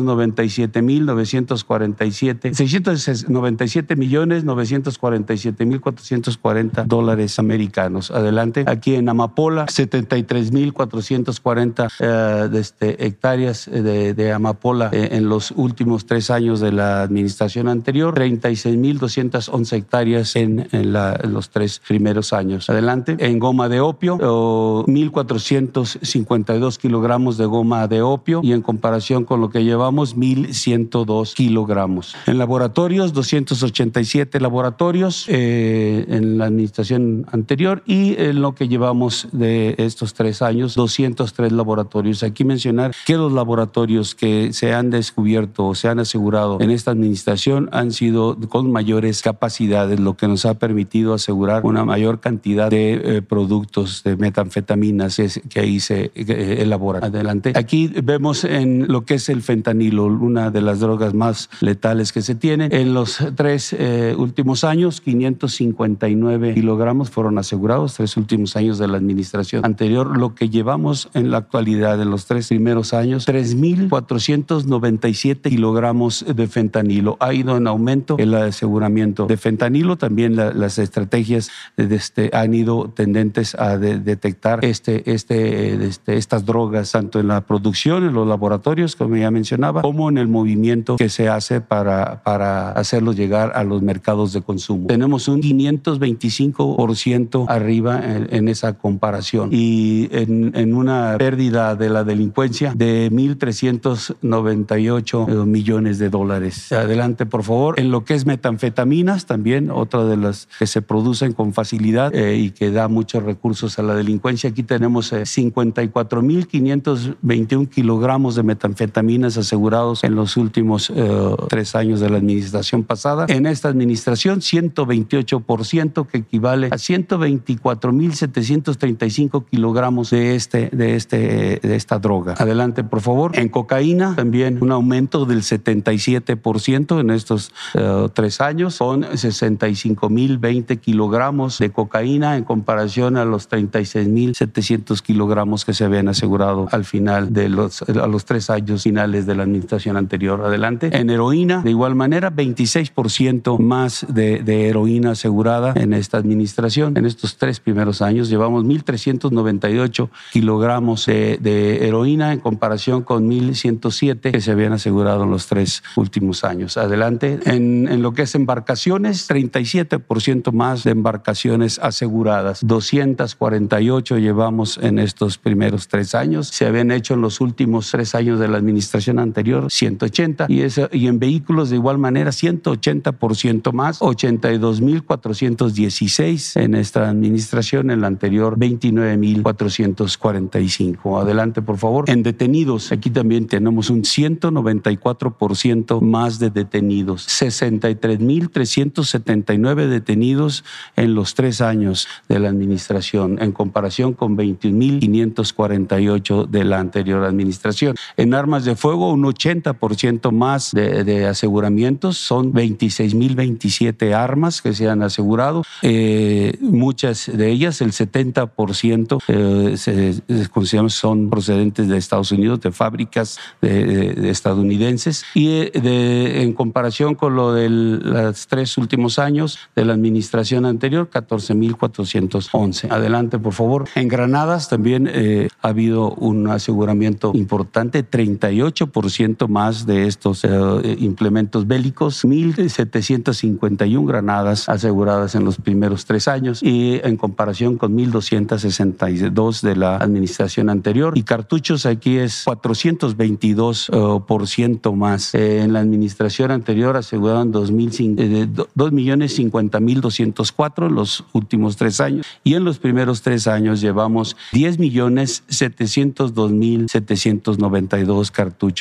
697 millones 947 mil 440 dólares americanos. Adelante. Aquí en Amapola, 73 mil 440 eh, este, hectáreas de, de amapola eh, en los últimos tres años de la administración anterior, 36 mil 211 hectáreas en, en, la, en, los tres primeros años. Adelante. En goma de opio, oh, 1.452 kilogramos de goma de opio y en comparación con lo que llevamos, 1.102 kilogramos. En laboratorios, 287 laboratorios eh, en la administración anterior y en lo que llevamos de estos tres años, 203 laboratorios. Aquí mencionar que los laboratorios que se han descubierto o se han asegurado en esta administración han sido con mayores capacidades, lo que nos ha permitido asegurar una mayor cantidad de eh, productos de metanfetaminas que ahí se eh, elaboran. Adelante. Aquí vemos en lo que es el fentanilo, una de las drogas más letales que se tienen. En los tres eh, últimos años, 559 kilogramos fueron asegurados, tres últimos años de la administración anterior. Lo que llevamos en la actualidad, en los tres primeros años, 3.497 kilogramos de fentanilo. Ha ido en aumento el aseguramiento de fentanilo. También la, las estrategias este, han ido tendentes a de, detectar este, este, este, estas drogas, tanto en la producción, en los laboratorios, como ya mencionaba, como en el movimiento que se hace para, para hacerlo llegar a los mercados de consumo. Tenemos un 525% arriba en, en, esa comparación y en, en, una pérdida de la delincuencia de 1.398 millones de dólares. Adelante, por favor. En lo que es metanfetaminas, también otra de las que se producen con facilidad eh, y que da muchos recursos a la delincuencia. Aquí tenemos eh, 54.521 kilogramos de metanfetaminas asegurados en los últimos eh, tres años de la administración pasada. En esta administración, 128%, que equivale a 124.735 kilogramos de, este, de, este, de esta droga. Adelante, por favor. En cocaína, también un aumento del 77% en estos uh, tres años, con 65.020 kilogramos de cocaína en comparación a los 36.700 kilogramos que se habían asegurado al final de los, a los tres años finales de la administración anterior. Adelante. En heroína, de igual manera, 26% más de, de, heroína asegurada en esta administración. En estos tres primeros años llevamos 1.398 kilogramos de, de, heroína en comparación con 1.107 que se habían asegurado en los tres últimos años. Adelante. En, en lo que es embarcaciones, 37% más de embarcaciones aseguradas. 248 llevamos en estos primeros tres años. Se habían hecho en los últimos tres años de la administración anterior 180 y, eso, y en vehículos de igual manera 180% más, 82.416 en esta administración, en la anterior 29.445. Adelante, por favor. En detenidos, aquí también tenemos un 194% más de detenidos, 63.379 detenidos en los tres años de la administración, en comparación con 21.548 de la anterior administración. En armas de fuego, un 80% más de, aseguramientos, son 26.027 armas que se han asegurado, eh, muchas de ellas, el 70% eh, se, se son procedentes de Estados Unidos, de fábricas de, de, de estadounidenses, y de, en comparación con lo de los tres últimos años de la administración anterior, 14.411. Adelante, por favor. En Granadas también eh, ha habido un aseguramiento importante, 38% más de estos eh, implementos bélicos, 1.751 granadas aseguradas en los primeros tres años y en comparación con 1.262 de la administración anterior. Y cartuchos aquí es 422 uh, por ciento más. Eh, en la administración anterior aseguraron 2 millones 50 mil 204 en los últimos tres años y en los primeros tres años llevamos 10 millones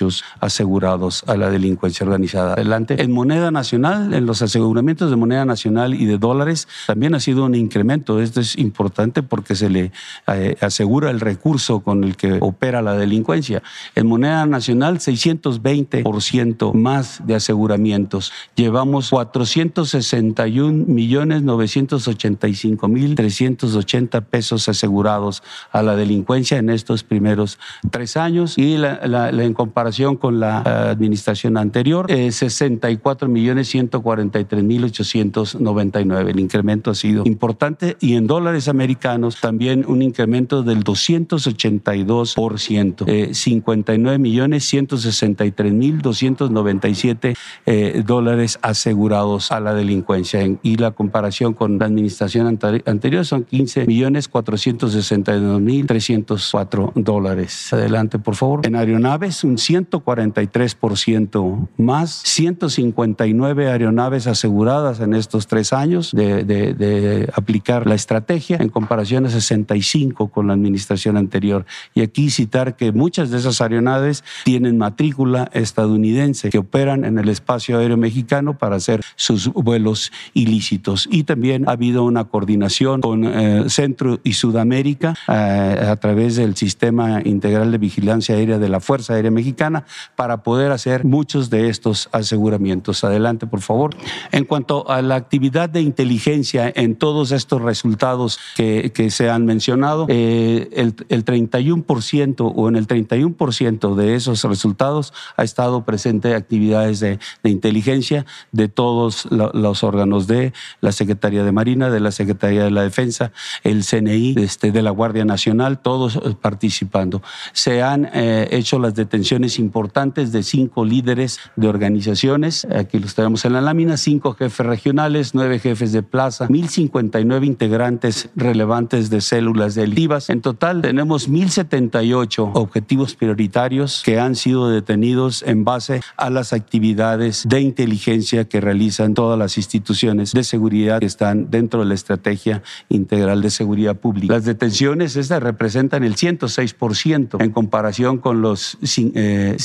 702 mil 792 cartuchos asegurados a la delincuencia organizada. Adelante. En moneda nacional, en los aseguramientos de moneda nacional y de dólares, también ha sido un incremento. Esto es importante porque se le eh, asegura el recurso con el que opera la delincuencia. En moneda nacional, 620% más de aseguramientos. Llevamos 461 millones 985 mil 380 pesos asegurados a la delincuencia en estos primeros tres años y la, en comparación con la administración anterior, 64 millones 143 mil 899. El incremento ha sido importante y en dólares americanos también un incremento del 282%, 59 millones 163 mil 297 eh, dólares asegurados a la delincuencia y la comparación con la administración anterior son 15 millones 462 mil 304 dólares. Adelante, por favor. En aeronaves, un 143% más, 159 aeronaves aseguradas en estos tres años de, de, aplicar la estrategia en comparación a 65 con la administración anterior. Y aquí citar que muchas de esas aeronaves tienen matrícula estadounidense que operan en el espacio aéreo mexicano para hacer sus vuelos ilícitos. Y también ha habido una coordinación con eh, Centro y Sudamérica eh, a través del Sistema Integral de Vigilancia Aérea de la Fuerza Aérea Mexicana para poder hacer muchos de estos aseguramientos. Adelante, por favor. En cuanto a la actividad de inteligencia en todos estos resultados que, se han mencionado, eh, el, el 31% o en el 31% de esos resultados ha estado presente actividades de, de inteligencia de todos los órganos de la Secretaría de Marina, de la Secretaría de la Defensa, el CNI, este, de la Guardia Nacional, todos eh, participando. Se han eh, hecho las detenciones importantes de cinco líderes de organizaciones, aquí los tenemos en la lámina, cinco jefes regionales, nueve jefes de plaza, 1059 integrantes relevantes de células delictivas. En total tenemos 1078 objetivos prioritarios que han sido detenidos en base a las actividades de inteligencia que realizan todas las instituciones de seguridad que están dentro de la estrategia integral de seguridad pública. Las detenciones estas representan el 106% en comparación con los 522 eh,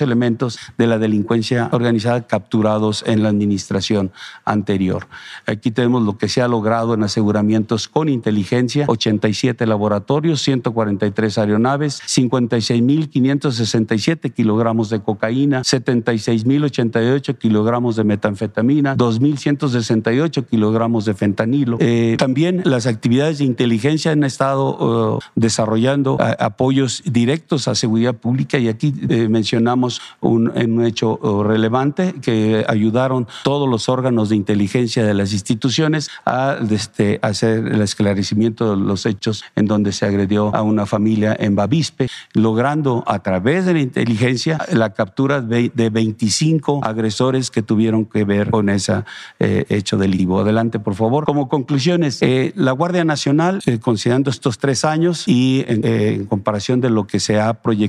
elementos de la delincuencia organizada capturados en la administración anterior. Aquí tenemos lo que se ha logrado en aseguramientos con inteligencia, 87 laboratorios, 143 aeronaves, 56.567 kilogramos de cocaína, 76.088 kilogramos de metanfetamina, 2.168 kilogramos de fentanilo. Eh, también las actividades de inteligencia han estado uh, desarrollando uh, apoyos directos a seguridad pública y aquí eh, mencionamos un, hecho uh, relevante que ayudaron todos los órganos de inteligencia de las instituciones a este, hacer el esclarecimiento de los hechos en donde se agredió a una familia en Bavispe, logrando a través de la inteligencia la captura de, 25 agresores que tuvieron que ver con ese eh, hecho delictivo. Adelante, por favor. Como conclusiones, eh, la Guardia Nacional, eh, considerando estos tres años y en, comparación de lo que se ha proyectado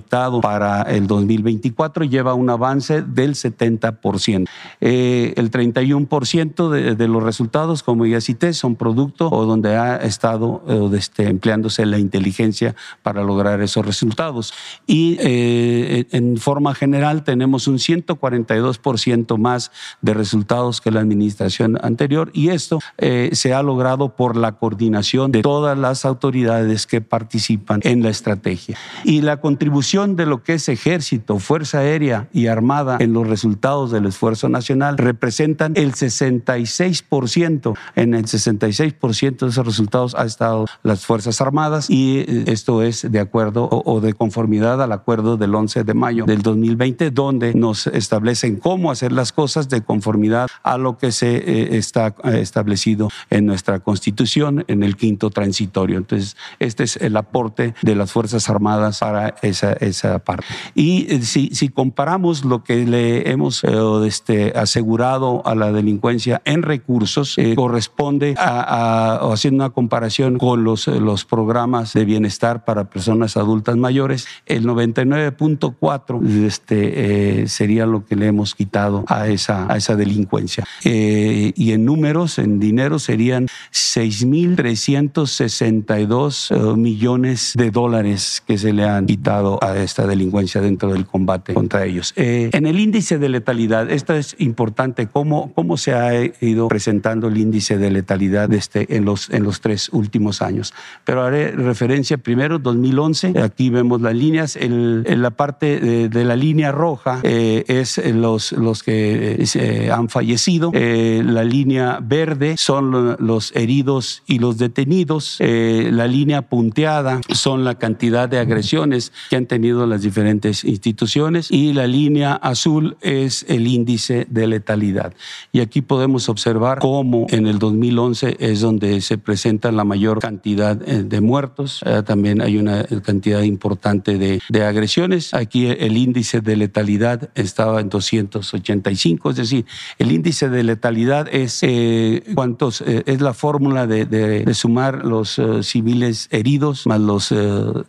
para el 2024, lleva un avance del 70%. el 31% de, los resultados, como ya cité, son producto o donde ha estado este, empleándose la inteligencia para lograr esos resultados. Y en forma general tenemos un 142% más de resultados que la administración anterior y esto eh, se ha logrado por la coordinación de todas las autoridades que participan en la estrategia. Y la contribución de lo que es ejército, fuerza aérea y armada en los resultados del esfuerzo nacional representan el 66%. En el 66% de esos resultados ha estado las Fuerzas Armadas y eh, esto es de acuerdo o, o de conformidad al acuerdo del 11 de mayo del 2020 donde nos establecen cómo hacer las cosas de conformidad a lo que se eh, está eh, establecido en nuestra Constitución en el quinto transitorio. Entonces, este es el aporte de las Fuerzas Armadas para esa, esa parte. Y eh, si, si comparamos lo que le hemos este, asegurado a la delincuencia en recursos, corresponde a, haciendo una comparación con los, los programas de bienestar para personas adultas mayores, el 99.4 este, sería lo que le hemos quitado a esa, a esa delincuencia. Eh, y en números, en dinero, serían 6.362 eh, millones de dólares que se le han quitado a esta delincuencia dentro del combate contra ellos. Eh, en el índice de letalidad, esto es importante, cómo, cómo se ha ido presentando el índice de letalidad este, en los en los tres últimos años. Pero haré referencia primero, 2011, aquí vemos las líneas, el, en la parte de, la línea roja eh, es los, los que eh, han fallecido, eh, la línea verde son los heridos y los detenidos, la línea punteada son la cantidad de agresiones que han tenido las diferentes instituciones y la línea azul es el índice de letalidad. Y aquí podemos observar cómo en el 2011 es donde se presenta la mayor cantidad eh, de muertos. Eh, también hay una cantidad importante de, de, agresiones. Aquí el índice de letalidad estaba en 285, es decir, el índice de letalidad es eh, cuántos es la fórmula de, de, sumar los civiles heridos más los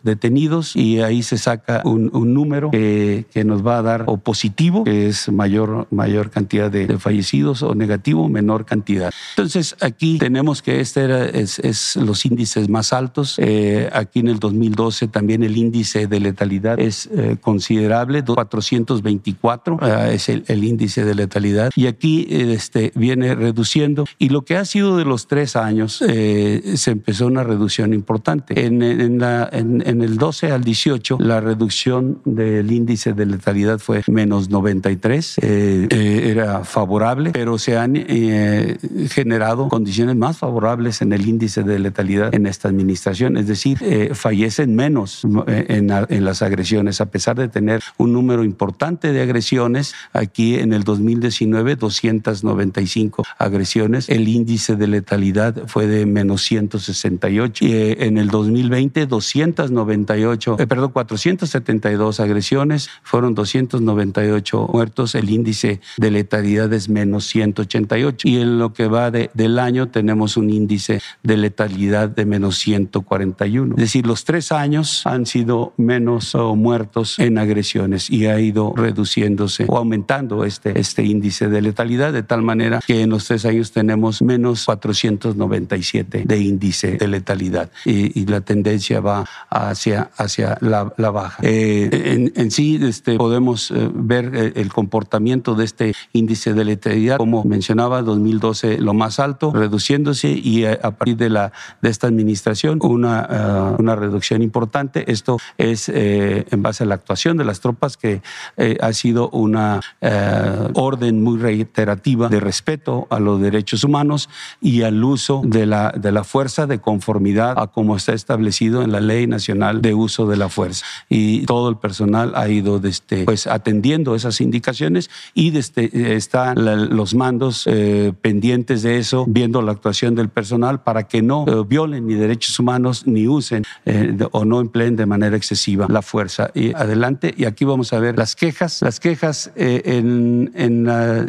detenidos y ahí se saca un, un número que, que, nos va a dar o positivo, que es mayor, mayor cantidad de, fallecidos, o negativo, menor cantidad. Entonces aquí tenemos que este era, es, es los índices más altos. Eh, aquí en el 2012 también el índice de letalidad es eh, considerable, 424 eh, es el, el, índice de letalidad. Y aquí este, viene reduciendo. Y lo que ha sido de los tres años, se empezó una reducción importante. En, en, la, en, en el 12 al 18, la reducción del índice de letalidad fue menos 93. era favorable, pero se han generado condiciones más favorables en el índice de letalidad en esta administración, es decir, eh, fallecen menos eh, en, en, las agresiones, a pesar de tener un número importante de agresiones. Aquí en el 2019, 295 agresiones, el índice de letalidad fue de menos 168. Y eh, en el 2020, 298, perdón, 472 agresiones, fueron 298 muertos, el índice de letalidad es menos 188. Y en lo que va de, del año tenemos un índice de letalidad de menos 141. Es decir, los tres años han sido menos muertos en agresiones y ha ido reduciéndose o aumentando este, este índice de letalidad de tal manera que en los tres años tenemos menos 497 de índice de letalidad y, la tendencia va hacia, hacia la, Eh, en, sí este, podemos eh, ver eh, el comportamiento de este índice de letalidad, como mencionaba, 2012 lo más alto, reduciéndose y a partir de, la, de esta administración una, una reducción importante. Esto es en base a la actuación de las tropas que ha sido una orden muy reiterativa de respeto a los derechos humanos y al uso de la, de la fuerza de conformidad a como está establecido en la Ley Nacional de Uso de la Fuerza. Y todo el personal ha ido desde, pues, atendiendo esas indicaciones y desde, están los mandos pendientes de eso, viendo la actuación del personal para que no eh, violen ni derechos humanos ni usen eh, o no empleen de manera excesiva la fuerza. Y adelante, y aquí vamos a ver las quejas. Las quejas eh, en, en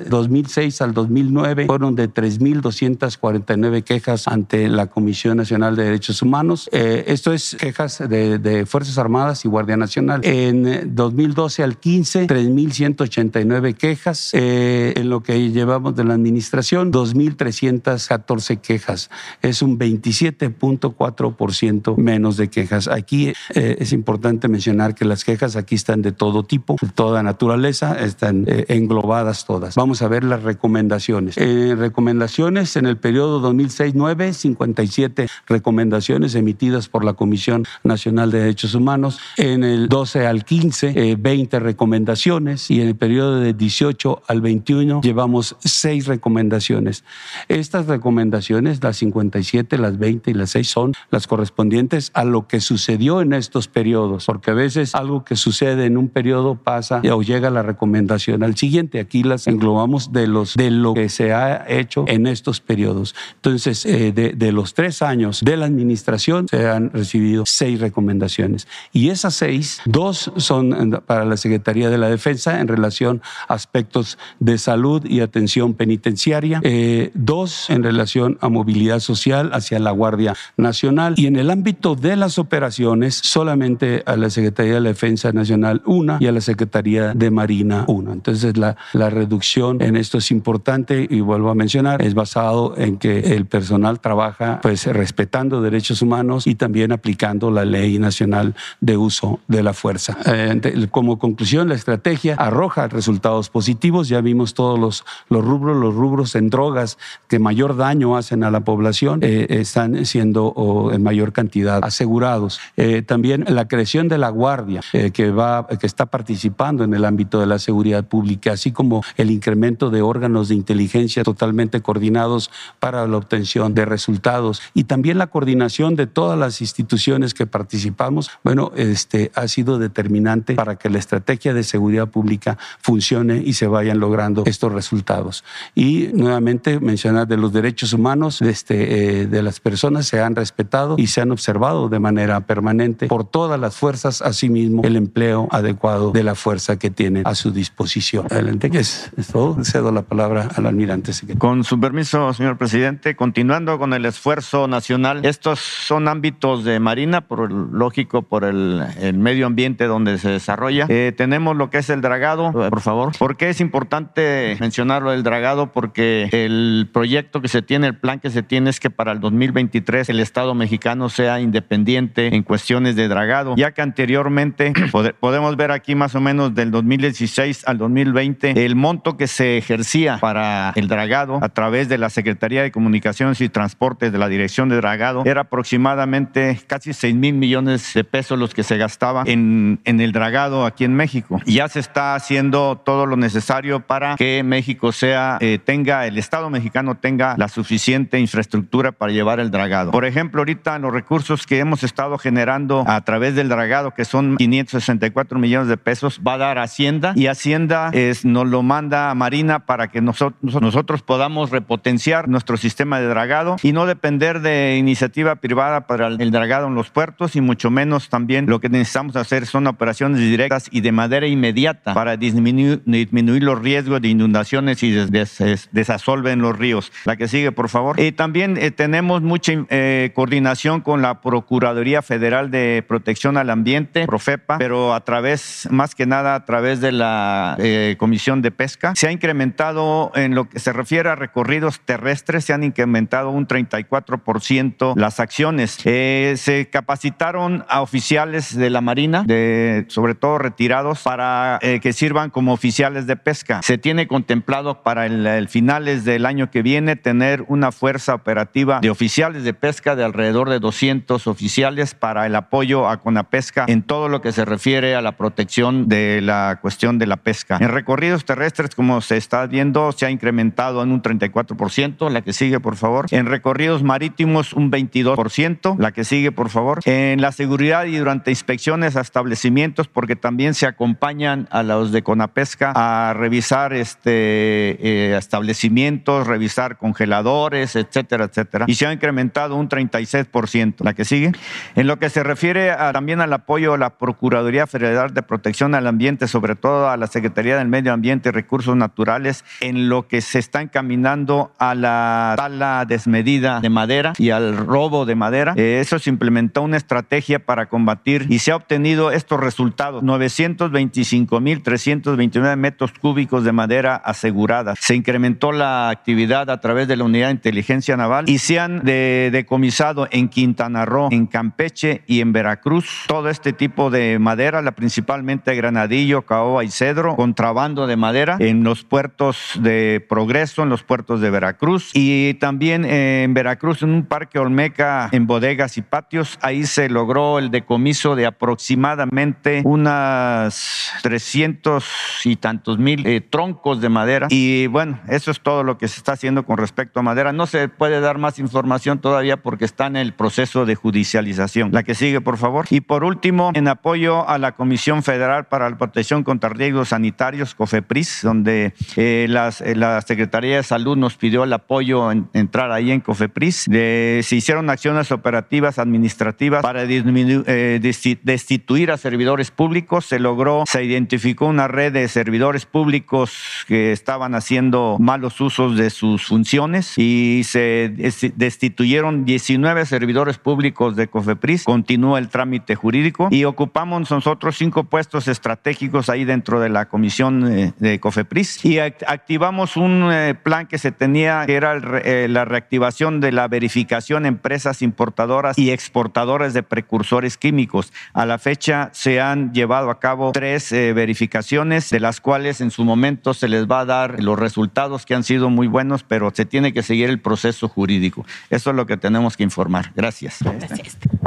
2006 al 2009 fueron de 3.249 quejas ante la Comisión Nacional de Derechos Humanos. esto es quejas de, de, Fuerzas Armadas y Guardia Nacional. En 2012 al 15, 3.189 quejas. en lo que llevamos de la administración, 2.314 quejas es un 27.4% menos de quejas. Aquí eh, es importante mencionar que las quejas aquí están de todo tipo, de toda naturaleza, están eh, englobadas todas. Vamos a ver las recomendaciones. Eh, recomendaciones en el periodo 2006-9, 57 recomendaciones emitidas por la Comisión Nacional de Derechos Humanos. En el 12 al 15, 20 recomendaciones y en el periodo de 18 al 21 llevamos 6 recomendaciones. Estas recomendaciones, las 50 las 20 y las 6 son las correspondientes a lo que sucedió en estos periodos, porque a veces algo que sucede en un periodo pasa o llega la recomendación al siguiente. Aquí las englobamos de, los, de lo que se ha hecho en estos periodos. Entonces, eh, de, de, los tres años de la administración se han recibido seis recomendaciones y esas seis, dos son para la Secretaría de la Defensa en relación a aspectos de salud y atención penitenciaria, eh, dos en relación a movilidad social hacia la Guardia Nacional y en el ámbito de las operaciones solamente a la Secretaría de la Defensa Nacional una y a la Secretaría de Marina una. Entonces la, la reducción en esto es importante y vuelvo a mencionar, es basado en que el personal trabaja pues respetando derechos humanos y también aplicando la Ley Nacional de Uso de la Fuerza. Eh, como conclusión, la estrategia arroja resultados positivos. Ya vimos todos los, los rubros, los rubros en drogas que mayor daño hacen a la población eh, están siendo o, en mayor cantidad asegurados. Eh, también la creación de la Guardia, que, va, que está participando en el ámbito de la seguridad pública, así como el incremento de órganos de inteligencia totalmente coordinados para la obtención de resultados y también la coordinación de todas las instituciones que participamos, bueno, este, ha sido determinante para que la estrategia de seguridad pública funcione y se vayan logrando estos resultados. Y nuevamente mencionar de los derechos humanos de, este, eh, de las personas se han respetado y se han observado de manera permanente por todas las fuerzas, asimismo el empleo adecuado de la fuerza que tienen a su disposición. Adelante, que es, es todo. Cedo la palabra al almirante. Con su permiso, señor presidente, continuando con el esfuerzo nacional, estos son ámbitos de Marina, por lógico, por el, el medio ambiente donde se desarrolla. Eh, tenemos lo que es el dragado, por favor. ¿Por qué es importante mencionarlo el dragado? Porque el proyecto que se tiene, el plan que se tiene es que para el 2023 el Estado mexicano sea independiente en cuestiones de dragado, ya que anteriormente podemos ver aquí más o menos del 2016 al 2020 el monto que se ejercía para el dragado a través de la Secretaría de Comunicaciones y Transportes de la Dirección de Dragado era aproximadamente casi 6 mil millones de pesos los que se gastaban en, en el dragado aquí en México. Ya se está haciendo todo lo necesario para que México sea, eh, tenga, el Estado mexicano tenga la suficiente infraestructura para llevar el dragado. Por ejemplo, ahorita los recursos que hemos estado generando a través del dragado, que son 564 millones de pesos, va a dar Hacienda y Hacienda es, nos lo manda a Marina para que nosotros, nosotros podamos repotenciar nuestro sistema de dragado y no depender de iniciativa privada para el dragado en los puertos y mucho menos también lo que necesitamos hacer son operaciones directas y de manera inmediata para disminuir, disminuir los riesgos de inundaciones y des, desasolve en los ríos. La que sigue, por favor. Y también eh, tenemos mucha eh, coordinación con la Procuraduría Federal de Protección al Ambiente, Profepa, pero a través, más que nada, a través de la eh, Comisión de Pesca. Se ha incrementado en lo que se refiere a recorridos terrestres, se han incrementado un 34% las acciones. se capacitaron a oficiales de la Marina, de, sobre todo retirados, para que sirvan como oficiales de pesca. Se tiene contemplado para el, el finales del año que viene tener una fuerza operativa de oficiales de pesca de alrededor de 200 oficiales para el apoyo a Conapesca en todo lo que se refiere a la protección de la cuestión de la pesca. En recorridos terrestres, como se está viendo, se ha incrementado en un 34%. La que sigue, por favor. En recorridos marítimos, un 22%. La que sigue, por favor. En la seguridad y durante inspecciones a establecimientos, porque también se acompañan a los de Conapesca a revisar este, eh, establecimientos, revisar congeladores, etcétera, etcétera. Y se ha incrementado un 36%. La que sigue. En lo que se refiere también al apoyo a la Procuraduría Federal de Protección al Ambiente, sobre todo a la Secretaría del Medio Ambiente y Recursos Naturales, en lo que se está encaminando a la tala desmedida de madera y al robo de madera. Eh, eso se implementó una estrategia para combatir y se ha obtenido estos resultados. 925.329 metros cúbicos de madera asegurada. Se incrementó la actividad a través de la Unidad de Inteligencia Naval y se han decomisado en Quintana Roo, en Campeche y en Veracruz todo este tipo de madera, la principalmente granadillo, caoba y cedro, contrabando de madera en los puertos de Progreso, en los puertos de Veracruz y también en Veracruz en un parque Olmeca en bodegas y patios. Ahí se logró el decomiso de aproximadamente unas 300 y tantos mil eh, troncos de madera. Y bueno, eso es todo lo que se está haciendo con respecto a madera. No se puede dar más información todavía porque está en el proceso de judicialización. La que sigue, por favor. Y por último, en apoyo a la Comisión Federal para la Protección contra Riesgos Sanitarios, COFEPRIS, donde eh, eh, la Secretaría de Salud nos pidió el apoyo en entrar ahí en COFEPRIS. Se hicieron acciones operativas administrativas para disminuir, destituir a servidores públicos. Se logró, se identificó una red de servidores públicos que estaban haciendo malos usos de sus funciones y se destituyeron 19 servidores públicos de COFEPRIS. Continúa el trámite jurídico y ocupamos nosotros cinco puestos estratégicos ahí dentro de la comisión eh, de COFEPRIS y activamos un eh, plan que se tenía que era eh, la reactivación de la verificación empresas importadoras y exportadores de precursores químicos. A la fecha se han llevado a cabo tres verificaciones de las cuales en su momento se les va a dar los resultados que han sido muy buenos, pero se tiene que seguir el proceso jurídico. Eso es lo que tenemos que informar. Gracias.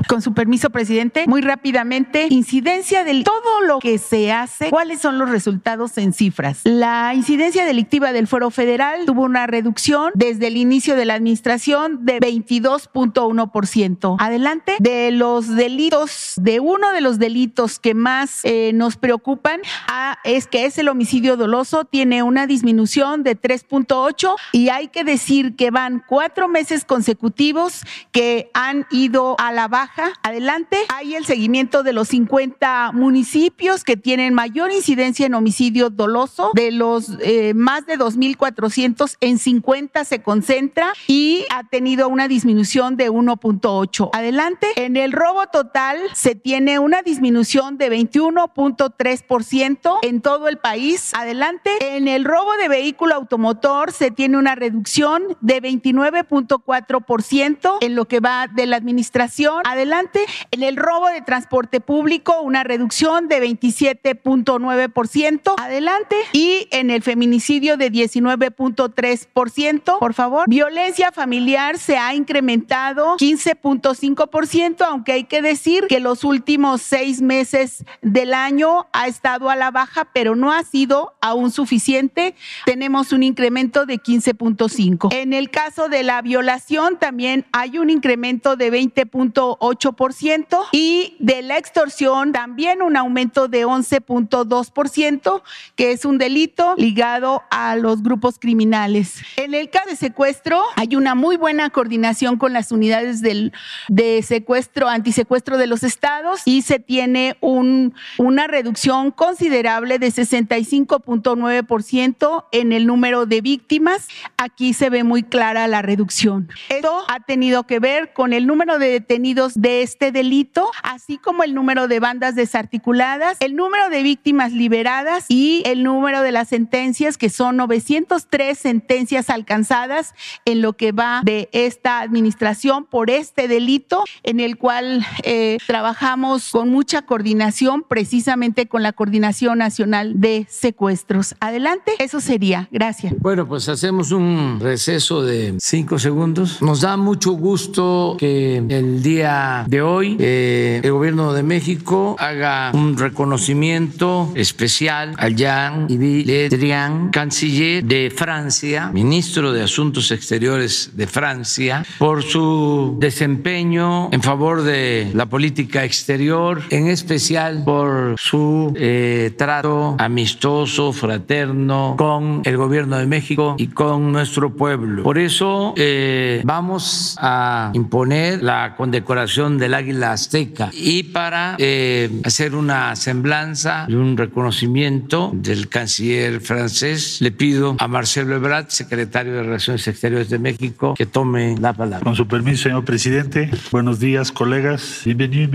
Con su permiso, presidente, muy rápidamente, incidencia de todo lo que se hace, ¿cuáles son los resultados en cifras? La incidencia delictiva del Foro Federal tuvo una reducción desde el inicio de la administración de 22.1%. Adelante, de los delitos, de uno de los delitos que más eh, nos preocupan ah, es que es el homicidio doloso, tiene una disminución de 3.8 y hay que decir que van cuatro meses consecutivos que han ido a la baja. Adelante, hay el seguimiento de los 50 municipios que tienen mayor incidencia en homicidio doloso. De los eh, más de 2.400, en 50 se concentra y ha tenido una disminución de 1.8. Adelante, en el robo total se tiene una disminución de 21.3% en todo el país. Adelante, en el robo de vehículo automotor se tiene una reducción de 29.4% en lo que va de la administración. Adelante, en el robo de transporte público una reducción de 27.9%. Adelante, y en el feminicidio de 19.3%. Por favor, violencia familiar se ha incrementado 15.5%, aunque hay que decir que los últimos seis meses del año ha estado a la baja, pero no ha sido aún suficiente. Tenemos un incremento de 15.5. En el caso de la violación también hay un incremento de 20.8% y de la extorsión también un aumento de 11.2%, que es un delito ligado a los grupos criminales. En el caso de secuestro hay una muy buena coordinación con las unidades del, de secuestro, antisecuestro de los estados y se tiene un, una reducción considerable de 65.9% en el número de víctimas. Aquí se ve muy clara la reducción. Esto ha tenido que ver con el número de detenidos de este delito, así como el número de bandas desarticuladas, el número de víctimas liberadas y el número de las sentencias, que son 903 sentencias alcanzadas en lo que va de esta administración por este delito, en el cual eh, trabajamos con mucha coordinación, precisamente con la Coordinación Nacional de Secuestros. Adelante, eso sería. Gracias. Bueno, pues hacemos un receso de cinco segundos. Nos da mucho gusto que el día de hoy eh, el gobierno de México haga un reconocimiento especial a Jean-Yves Le Drian, canciller de Francia, ministro de Asuntos Exteriores de Francia, por su desempeño en favor de la política exterior, en especial por su eh, trato amistoso, fraterno con el gobierno de México y con nuestro pueblo. Por eso eh, vamos a imponer la condecoración del águila azteca y para eh, hacer una semblanza y un reconocimiento del canciller francés, le pido a Marcelo Ebrard, secretario de Relaciones Exteriores de México, que tome la palabra. Con su permiso, señor presidente. Buenos días, colegas. Bienvenido,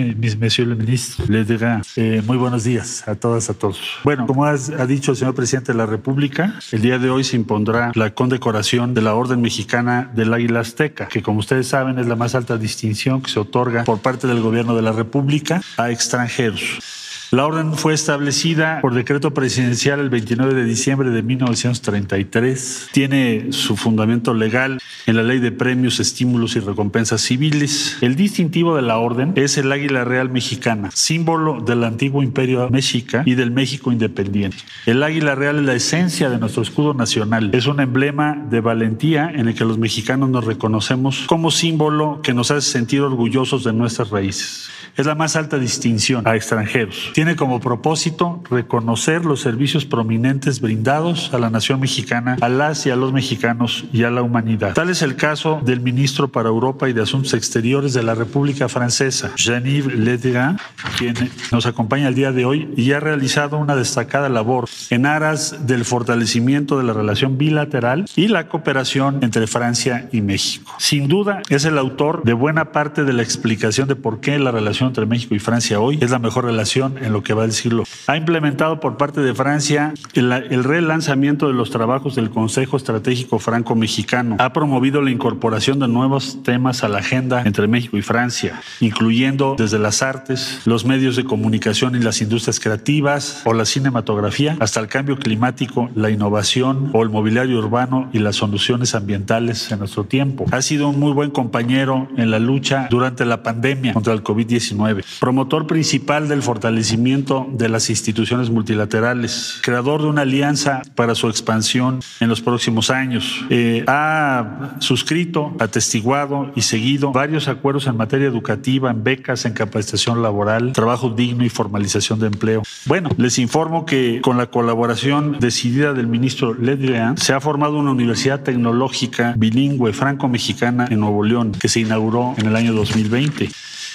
monsieur le ministre. Les dirá eh, muy buenos días a todas, a todos. Bueno, como ha dicho el señor presidente de la República, el día de hoy se impondrá la condecoración de la Orden Mexicana del Águila Azteca, que como ustedes saben es la más alta distinción que se otorga por parte del gobierno de la República a extranjeros. La orden fue establecida por decreto presidencial el 29 de diciembre de 1933. Tiene su fundamento legal en la ley de premios, estímulos y recompensas civiles. El distintivo de la orden es el águila real mexicana, símbolo del antiguo imperio mexica y del México independiente. El águila real es la esencia de nuestro escudo nacional. Es un emblema de valentía en el que los mexicanos nos reconocemos como símbolo que nos hace sentir orgullosos de nuestras raíces. Es la más alta distinción a extranjeros. Tiene como propósito reconocer los servicios prominentes brindados a la nación mexicana, a las y a los mexicanos y a la humanidad. Tal es el caso del ministro para Europa y de Asuntos Exteriores de la República Francesa, Jean-Yves Le Drian, quien nos acompaña el día de hoy y ha realizado una destacada labor en aras del fortalecimiento de la relación bilateral y la cooperación entre Francia y México. Sin duda, es el autor de buena parte de la explicación de por qué la relación entre México y Francia hoy es la mejor relación en lo que va del siglo. Ha implementado por parte de Francia el, el relanzamiento de los trabajos del Consejo Estratégico Franco-Mexicano. Ha promovido la incorporación de nuevos temas a la agenda entre México y Francia, incluyendo desde las artes, los medios de comunicación y las industrias creativas o la cinematografía, hasta el cambio climático, la innovación o el mobiliario urbano y las soluciones ambientales en nuestro tiempo. Ha sido un muy buen compañero en la lucha durante la pandemia contra el COVID-19, promotor principal del fortalecimiento de las instituciones multilaterales, creador de una alianza para su expansión en los próximos años. Eh, ha suscrito, atestiguado y seguido varios acuerdos en materia educativa, en becas, en capacitación laboral, trabajo digno y formalización de empleo. Bueno, les informo que con la colaboración decidida del ministro Le Drian, se ha formado una universidad tecnológica bilingüe franco-mexicana en Nuevo León, que se inauguró en el año 2020.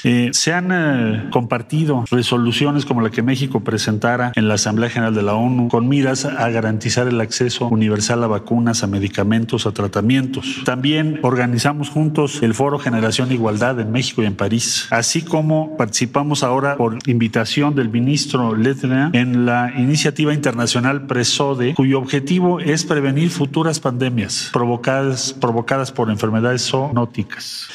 Eh, se han eh, compartido resoluciones como la que México presentara en la Asamblea General de la ONU con miras a garantizar el acceso universal a vacunas, a medicamentos, a tratamientos. También organizamos juntos el Foro Generación Igualdad en México y en París, así como participamos ahora por invitación del ministro Lettner en la iniciativa internacional PRESODE, cuyo objetivo es prevenir futuras pandemias provocadas, provocadas por enfermedades zoonóticas.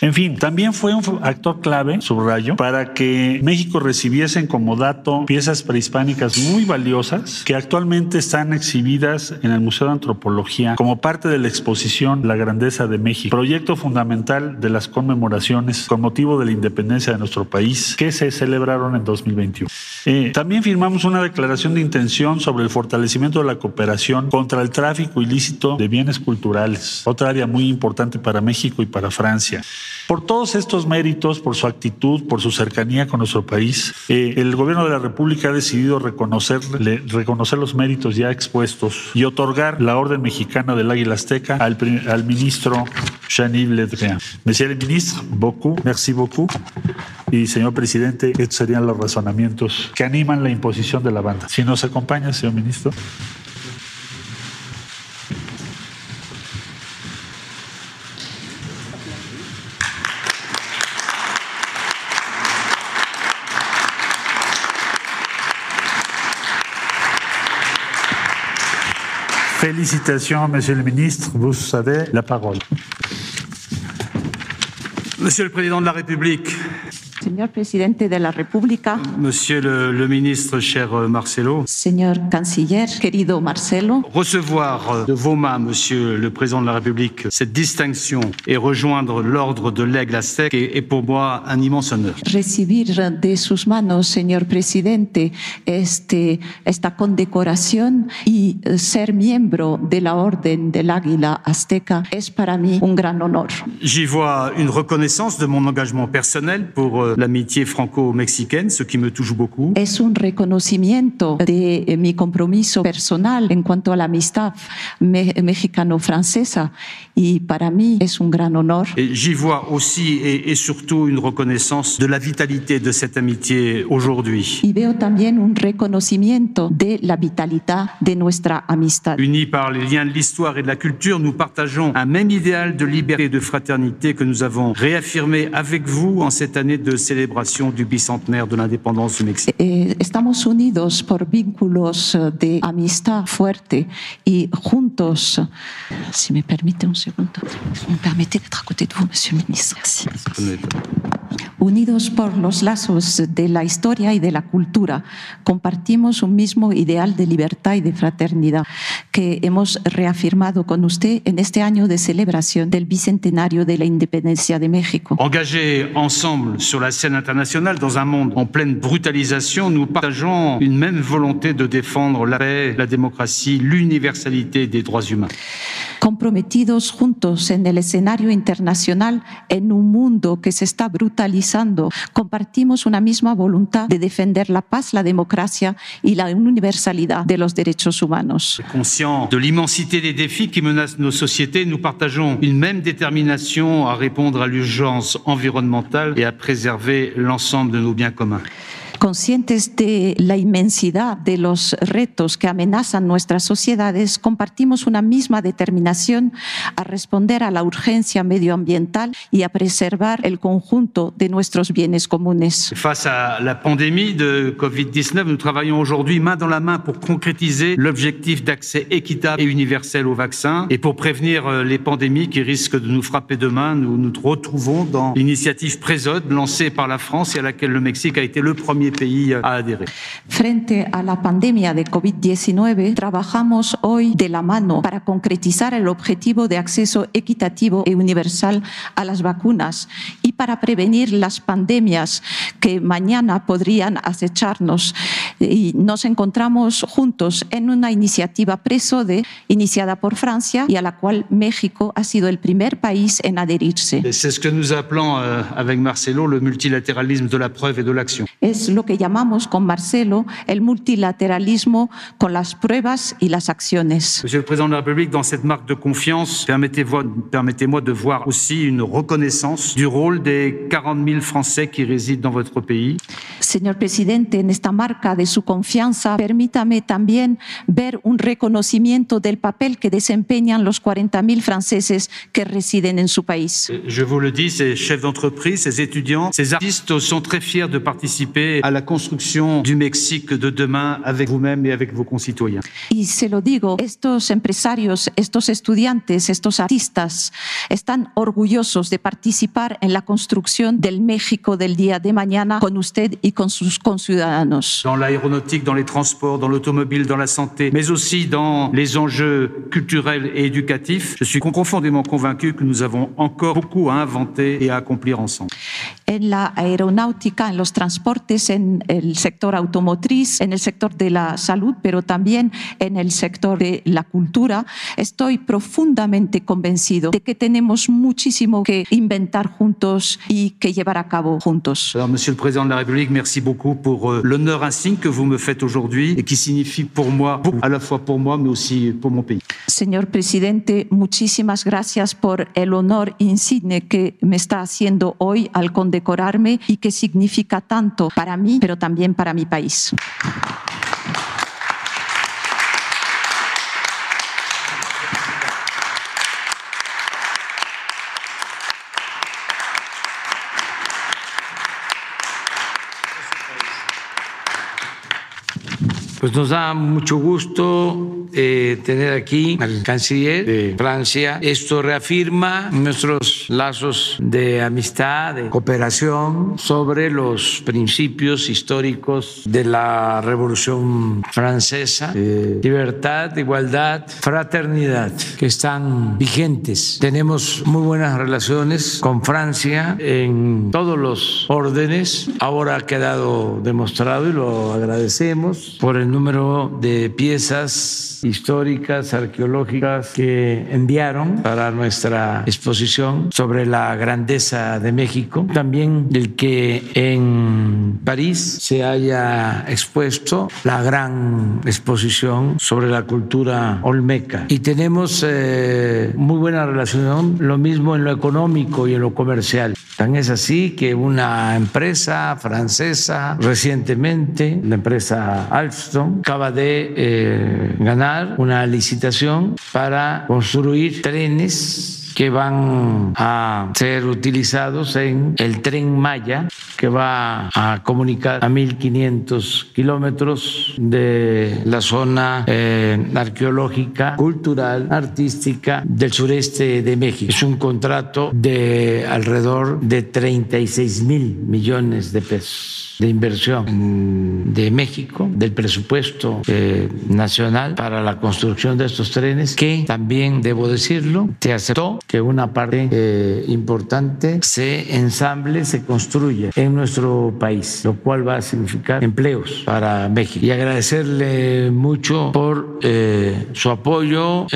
En fin, también fue un actor clave, subrayo, para que México recibiesen como dato piezas prehispánicas muy valiosas que actualmente están exhibidas en el Museo de Antropología como parte de la exposición La Grandeza de México, proyecto fundamental de las conmemoraciones con motivo de la independencia de nuestro país que se celebraron en 2021. Eh, también firmamos una declaración de intención sobre el fortalecimiento de la cooperación contra el tráfico ilícito de bienes culturales, otra área muy importante para México y para Francia. Por todos estos méritos, por su actitud, por su cercanía con nuestro país, eh, el gobierno de la República ha decidido reconocerle, reconocer los méritos ya expuestos y otorgar la Orden Mexicana del Águila Azteca al, al ministro Jean-Yves Le. Monsieur le ministre, beaucoup, merci beaucoup. Y señor presidente, estos serían los razonamientos que animan la imposición de la banda. Si nos acompaña, señor ministro. Félicitations, Monsieur le ministre. Vous avez la parole. Monsieur le Président de la République, Señor presidente de la República, Monsieur le, le ministre, cher euh, Marcelo, señor canciller, querido Marcelo, recevoir euh, de vos mains, Monsieur le Président de la République, cette distinction et rejoindre l'ordre de l'Aigle aztèque est, est pour moi un immense honneur. recibir de sus manos, señor presidente, este, esta condecoración y eh, ser miembro de la Orden del Águila Azteca es para mí un gran honor. J'y vois une reconnaissance de mon engagement personnel pour euh, l'amitié franco-mexicaine, ce qui me touche beaucoup. Es un reconocimiento de eh, mi compromiso personal en cuanto a la amistad me- mexicano-francesa y para mí es un gran honor. J'y vois aussi et, et surtout une reconnaissance de la vitalité de cette amitié aujourd'hui. Y veo también un reconocimiento de la vitalidad de nuestra amistad. Unis par les liens de l'histoire et de la culture, nous partageons un même idéal de liberté et de fraternité que nous avons réaffirmé avec vous en cette année de célébration du bicentenaire de l'indépendance du Mexique. Estamos unidos por vínculos de amistad fuerte y juntos, si me permite un segundo, me permite d'être à côté de vous, Monsieur le Ministre. Merci. Unidos por los lazos de la historia y de la cultura, compartimos un mismo ideal de libertad y de fraternidad que hemos reafirmado con usted en este año de celebración del bicentenario de la independencia de México. Engagés ensemble sur la scène internationale dans un monde en pleine brutalisation, nous partageons une même volonté de défendre la paix, la démocratie, l'universalité des droits humains. comprometidos juntos en el escenario internacional en un mundo que se está brutalizando, compartimos una misma voluntad de defender la paz, la democracia y la universalidad de los derechos humanos. Conscients de l'immensité des défis qui menacent nos sociétés, nous partageons une même détermination à répondre à l'urgence environnementale et à préserver l'ensemble de nos biens communs. Conscientes de la inmensidad de los retos que amenazan nuestras sociedades, compartimos una misma determinación a responder a la urgencia medioambiental y a preservar el conjunto de nuestros bienes comunes. Face à la pandémie de Covid-19, nous travaillons aujourd'hui main dans la main pour concrétiser l'objectif d'accès équitable et universel au vaccin et pour prévenir euh, les pandémies qui risquent de nous frapper demain. Nous nous retrouvons dans l'initiative Présode lancée par la France et à laquelle le Mexique a été le premier pays à adhérer. Frente a la pandemia de COVID-19, trabajamos hoy de la mano para concretizar el objetivo de acceso equitativo e universal a las vacunas y para prevenir las pandemias que mañana podrían acecharnos. Y nos encontramos juntos en una iniciativa Presode iniciada por Francia y a la cual México ha sido el primer país en adherirse. C'est ce que nous appelons euh, avec Marcelo le multilatéralisme de la preuve et de l'action. Es lo que llamamos con Marcelo el multilateralismo con las pruebas y las acciones. Monsieur le Président de la République, dans cette marque de confiance, permettez-moi permettez-moi de voir aussi une reconnaissance du rôle des 40 000 Français qui résident dans votre pays. Señor presidente, en esta marca de su confianza, permítame también ver un reconocimiento del papel que desempeñan los 40.000 franceses que residen en su país. Je vous le dis, ces chefs d'entreprise, ces étudiants, ces artistes sont très fiers de participer à la construction du Mexique de demain avec vous-même et avec vos concitoyens. Y se lo digo, estos empresarios, estos estudiantes, estos artistas están orgullosos de participar en la construcción del México del día de mañana con usted y con sus conciudadanos. Dans l'aéronautique, dans les transports, dans l'automobile, dans la santé, mais aussi dans les enjeux culturels et éducatifs, je suis profondément convaincu que nous avons encore beaucoup à inventer et à accomplir ensemble. En la aeronáutica, en los transportes, en el sector automotriz, en el sector de la salud, pero también en el sector de la cultura, estoy profundamente convencido de que tenemos muchísimo que inventar juntos y que llevar a cabo juntos. Alors, Monsieur le Président de la République, merci beaucoup pour euh, l'honneur insigne que vous me faites aujourd'hui et qui signifie pour moi, à la fois pour moi, mais aussi pour mon pays. Señor presidente, muchísimas gracias por el honor insigne que me está haciendo hoy al condecorarme y que significa tanto para mí, pero también para mi país. Pues nos da mucho gusto eh, tener aquí al canciller de Francia. Esto reafirma nuestros lazos de amistad, de cooperación sobre los principios históricos de la Revolución Francesa, libertad, igualdad, fraternidad, que están vigentes. Tenemos muy buenas relaciones con Francia en todos los órdenes. Ahora ha quedado demostrado y lo agradecemos por el número de piezas históricas, arqueológicas que enviaron para nuestra exposición sobre la grandeza de México. También el que en París se haya expuesto la gran exposición sobre la cultura olmeca. Y tenemos eh, muy buena relación, lo mismo en lo económico y en lo comercial. Tan es así que una empresa francesa recientemente, la empresa Alstom, acaba de eh, ganar una licitación para construir trenes que van a ser utilizados en el tren Maya, que va a comunicar a 1.500 kilómetros de la zona eh, arqueológica, cultural, artística del sureste de México. Es un contrato de alrededor de 36 mil millones de pesos de inversión de México, del presupuesto eh, nacional para la construcción de estos trenes, que también, debo decirlo, se aceptó que una parte eh, importante se ensamble, se construya en nuestro país, lo cual va a significar empleos para México. Y agradecerle mucho por eh, su apoyo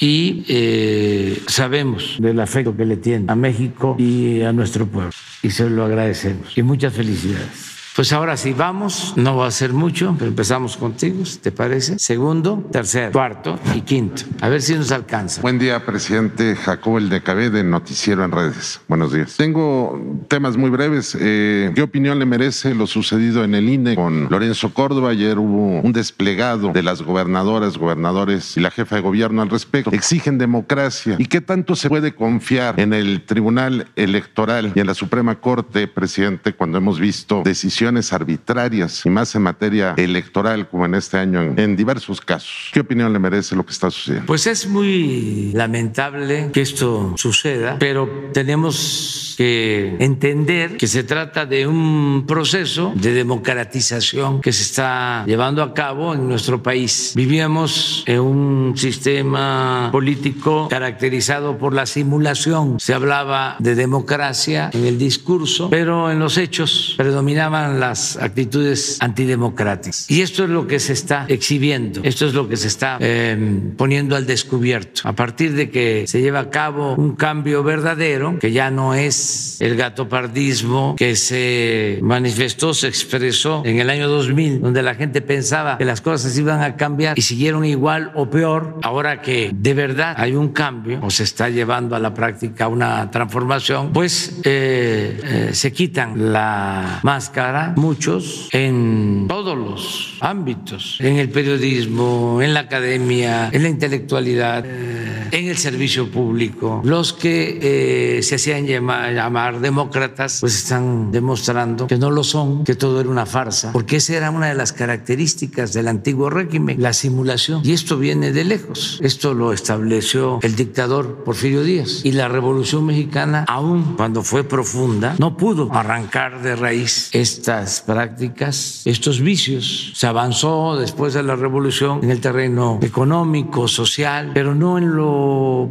y sabemos del afecto que le tiene a México y a nuestro pueblo. Y se lo agradecemos. Y muchas felicidades. Pues ahora sí, vamos, no va a ser mucho, pero empezamos contigo, ¿te parece? Segundo, tercero, cuarto y quinto. A ver si nos alcanza. Buen día, presidente Jacobo El de Cabé de Noticiero en Redes. Buenos días. Tengo temas muy breves. Eh, ¿Qué opinión le merece lo sucedido en el INE con Lorenzo Córdoba? Ayer hubo un desplegado de las gobernadoras, gobernadores y la jefa de gobierno al respecto. Exigen democracia. ¿Y qué tanto se puede confiar en el Tribunal Electoral y en la Suprema Corte, presidente, cuando hemos visto decisiones arbitrarias y más en materia electoral como en este año en, en diversos casos? ¿Qué opinión le merece lo que está sucediendo? Pues es muy lamentable que esto suceda, pero tenemos que entender que se trata de un proceso de democratización que se está llevando a cabo en nuestro país. Vivíamos en un sistema político caracterizado por la simulación. Se hablaba de democracia en el discurso, pero en los hechos predominaban las actitudes antidemocráticas. Y esto es lo que se está exhibiendo, esto es lo que se está eh, poniendo al descubierto. A partir de que se lleva a cabo un cambio verdadero, que ya no es el gatopardismo que se manifestó, se expresó en el año 2000, donde la gente pensaba que las cosas iban a cambiar y siguieron igual o peor, ahora que de verdad hay un cambio o se está llevando a la práctica una transformación, pues eh, eh, se quitan la máscara muchos en todos los ámbitos, en el periodismo, en la academia, en la intelectualidad, eh, en el servicio público. Los que se hacían llamar, llamar demócratas, pues están demostrando que no lo son, que todo era una farsa, porque esa era una de las características del antiguo régimen, la simulación. Y esto viene de lejos. Esto lo estableció el dictador Porfirio Díaz. Y la Revolución Mexicana, aun cuando fue profunda, no pudo arrancar de raíz estas prácticas, estos vicios. Se avanzó después de la revolución en el terreno económico, social, pero no en lo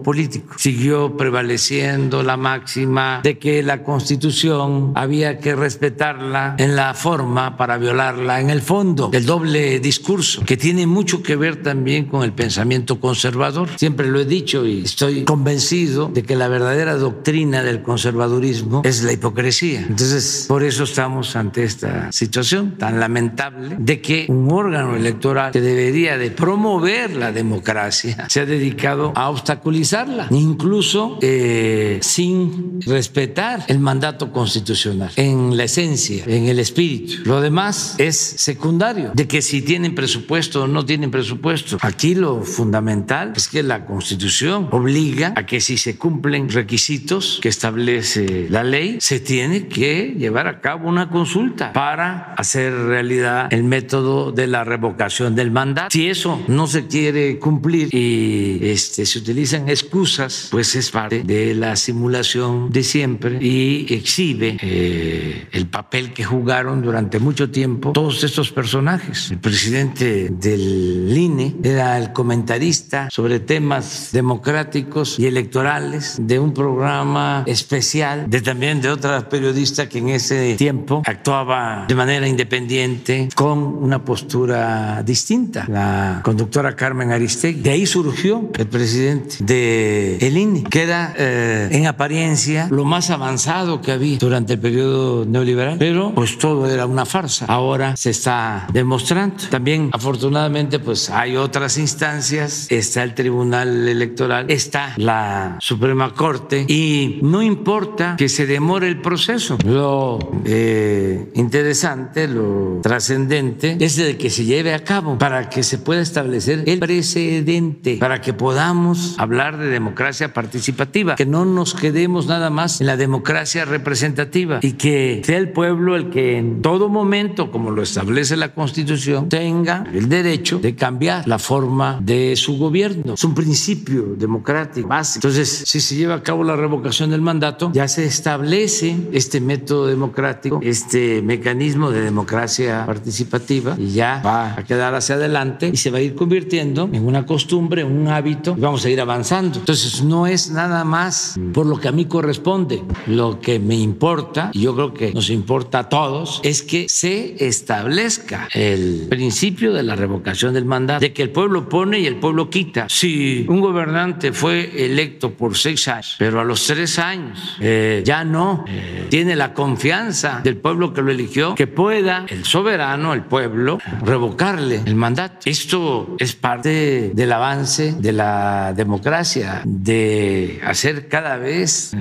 político. Siguió prevaleciendo la máxima de que la constitución había que respetarla en la forma para violarla en el fondo. El doble discurso, que tiene mucho que ver también con el pensamiento conservador. Siempre lo he dicho y estoy convencido de que la verdadera doctrina del conservadurismo es la hipocresía. Entonces, por eso estamos ante esta situación tan lamentable de que un órgano electoral que debería de promover la democracia se ha dedicado a obstaculizarla, incluso eh, sin respetar el mandato constitucional en la esencia, en el espíritu. Lo demás es secundario, de que si tienen presupuesto o no tienen presupuesto. Aquí lo fundamental es que la constitución obliga a que si se cumplen requisitos que establece la ley, se tiene que llevar a cabo una consulta para hacer realidad el método de la revocación del mandato. Si eso no se quiere cumplir y este, se utilizan excusas, pues es parte de la simulación de siempre y exhibe eh, el papel que jugaron durante mucho tiempo todos estos personajes. El presidente del INE era el comentarista sobre temas democráticos y electorales de un programa especial de también de otra periodista que en ese tiempo actuaba de manera independiente con una postura distinta, la conductora Carmen Aristegui. De ahí surgió el presidente de el INE, que eh, en apariencia lo más avanzado que había durante el periodo neoliberal, pero pues todo era una farsa. Ahora se está demostrando. También afortunadamente pues hay otras instancias, está el Tribunal Electoral, está la Suprema Corte y no importa que se demore el proceso. Lo eh, interesante, lo trascendente es de que se lleve a cabo para que se pueda establecer el precedente, para que podamos hablar de democracia participativa, que no nos quedemos nada más en la democracia representativa y que sea el pueblo el que en todo momento, como lo establece la Constitución, tenga el derecho de cambiar la forma de su gobierno. Es un principio democrático básico. Entonces, si se lleva a cabo la revocación del mandato, ya se establece este método democrático, este mecanismo de democracia participativa y ya va a quedar hacia adelante y se va a ir convirtiendo en una costumbre, un hábito. Vamos a ir ir avanzando. Entonces, no es nada más por lo que a mí corresponde. Lo que me importa, y yo creo que nos importa a todos, es que se establezca el principio de la revocación del mandato, de que el pueblo pone y el pueblo quita. Si un gobernante fue electo por seis años, pero a los tres años eh, ya no eh, tiene la confianza del pueblo que lo eligió, que pueda el soberano, el pueblo, revocarle el mandato. Esto es parte del avance de la democracia, de hacer cada vez eh,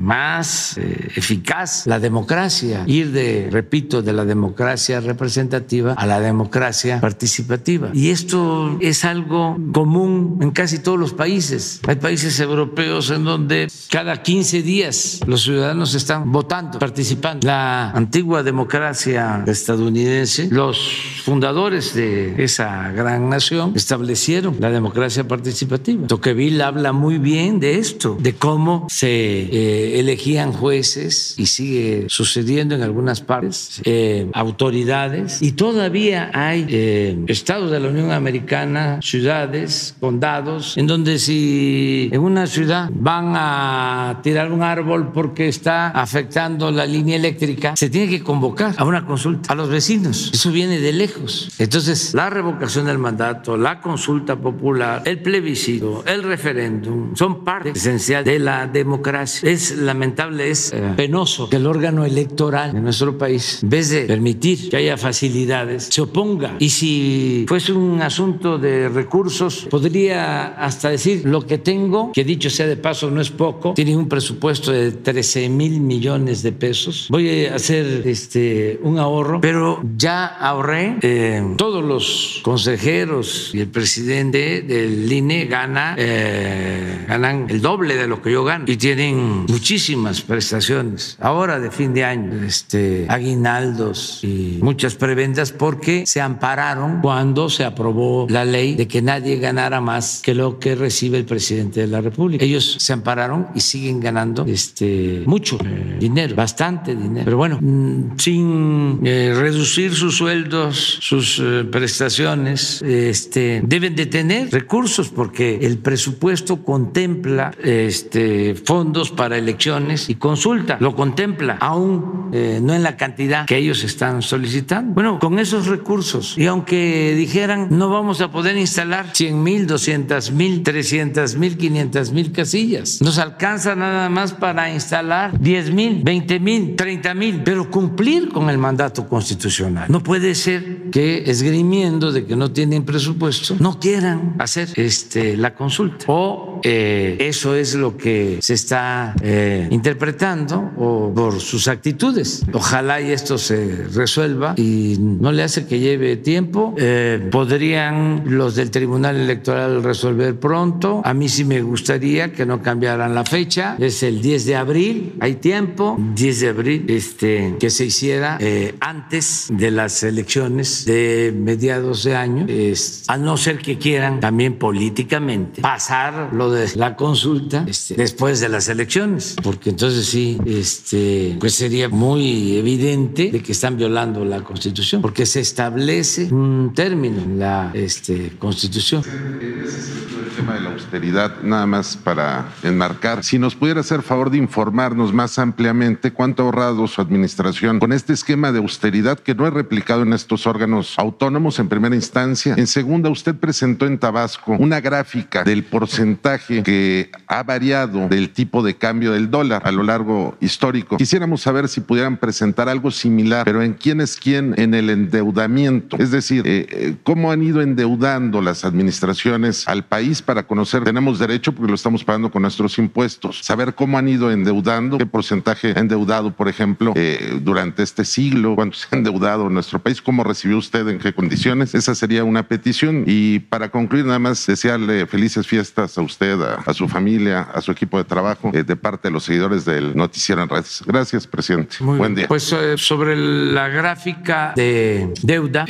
más eficaz la democracia, ir de, repito, de la democracia representativa a la democracia participativa. Y esto es algo común en casi todos los países. Hay países europeos en donde cada 15 días los ciudadanos están votando, participando. La antigua democracia estadounidense, los fundadores de esa gran nación establecieron la democracia participativa. Tocqueville habla muy bien de esto, de cómo se eh, elegían jueces y sigue sucediendo en algunas partes, eh, autoridades, y todavía hay eh, estados de la Unión Americana, ciudades, condados, en donde si en una ciudad van a tirar un árbol porque está afectando la línea eléctrica, se tiene que convocar a una consulta a los vecinos. Eso viene de lejos. Entonces, la revocación del mandato, la consulta popular, el plebiscito, el referéndum, son parte esencial de la democracia. Es lamentable, es eh, penoso que el órgano electoral de nuestro país, en vez de permitir que haya facilidades, se oponga. Y si fuese un asunto de recursos, podría hasta decir lo que tengo, que dicho sea de paso no es poco, tiene un presupuesto de 13 mil millones de pesos. Voy a hacer este, un ahorro, pero ya ahorré. Eh, todos los consejeros y el presidente del INE gana, eh, ganan el doble de lo que yo gano y tienen muchísimas prestaciones. Ahora de fin de año, este, aguinaldos y muchas prebendas porque se ampararon cuando se aprobó la ley de que nadie ganara más que lo que recibe el presidente de la República. Ellos se ampararon y siguen ganando este, mucho eh, dinero, bastante dinero. Pero bueno, mm, sin eh, reducir sus sueldos, sus eh, prestaciones, este, deben de tener recursos porque el presupuesto contempla este, fondos para elecciones y consulta, lo contempla, aún no en la cantidad que ellos están solicitando. Bueno, con esos recursos, y aunque dijeran no vamos a poder instalar 100 mil, 200 mil, 300 mil, 500 mil casillas, nos alcanza nada más para instalar 10 mil, 20 mil, 30 mil, pero cumplir con el mandato constitucional. No puede ser que esgrimiendo de que no tienen presupuesto, no quieran hacer este, la consulta. O eh, eso es lo que se está eh, interpretando o por sus actitudes. Ojalá y esto se resuelva y no le hace que lleve tiempo. Eh, podrían los del Tribunal Electoral resolver pronto. A mí sí me gustaría que no cambiaran la fecha. Es el 10 de abril, hay tiempo. 10 de abril, este, que se hiciera antes de las elecciones de mediados de año, es, a no ser que quieran también políticamente pasar lo de la consulta este, después de las elecciones, porque entonces sí, este, pues sería muy evidente de que están violando la Constitución, porque se establece un término en la este, Constitución. El tema de la austeridad, nada más para enmarcar, si nos pudiera hacer favor de informarnos más ampliamente cuánto ha ahorrado su administración con este esquema de austeridad que no es replicado en estos órganos autónomos en primera instancia. En segunda, usted presentó en Tabasco una gráfica del porcentaje que ha variado del tipo de cambio del dólar a lo largo histórico. Quisiéramos saber si pudieran presentar algo similar, pero en quién es quién en el endeudamiento. Es decir, eh, eh, cómo han ido endeudando las administraciones al país para conocer, tenemos derecho porque lo estamos pagando con nuestros impuestos, saber cómo han ido endeudando, qué porcentaje ha endeudado, por ejemplo, eh, durante este siglo, cuánto se ha endeudado nuestro país, cómo recibió usted, en qué condiciones. Esa sería una petición. Y para concluir, nada más desearle felices fiestas a usted, a, su familia, a su equipo de trabajo, de parte de los seguidores del Noticiero en Redes. Gracias, presidente. Buen día. Pues sobre la gráfica de deuda,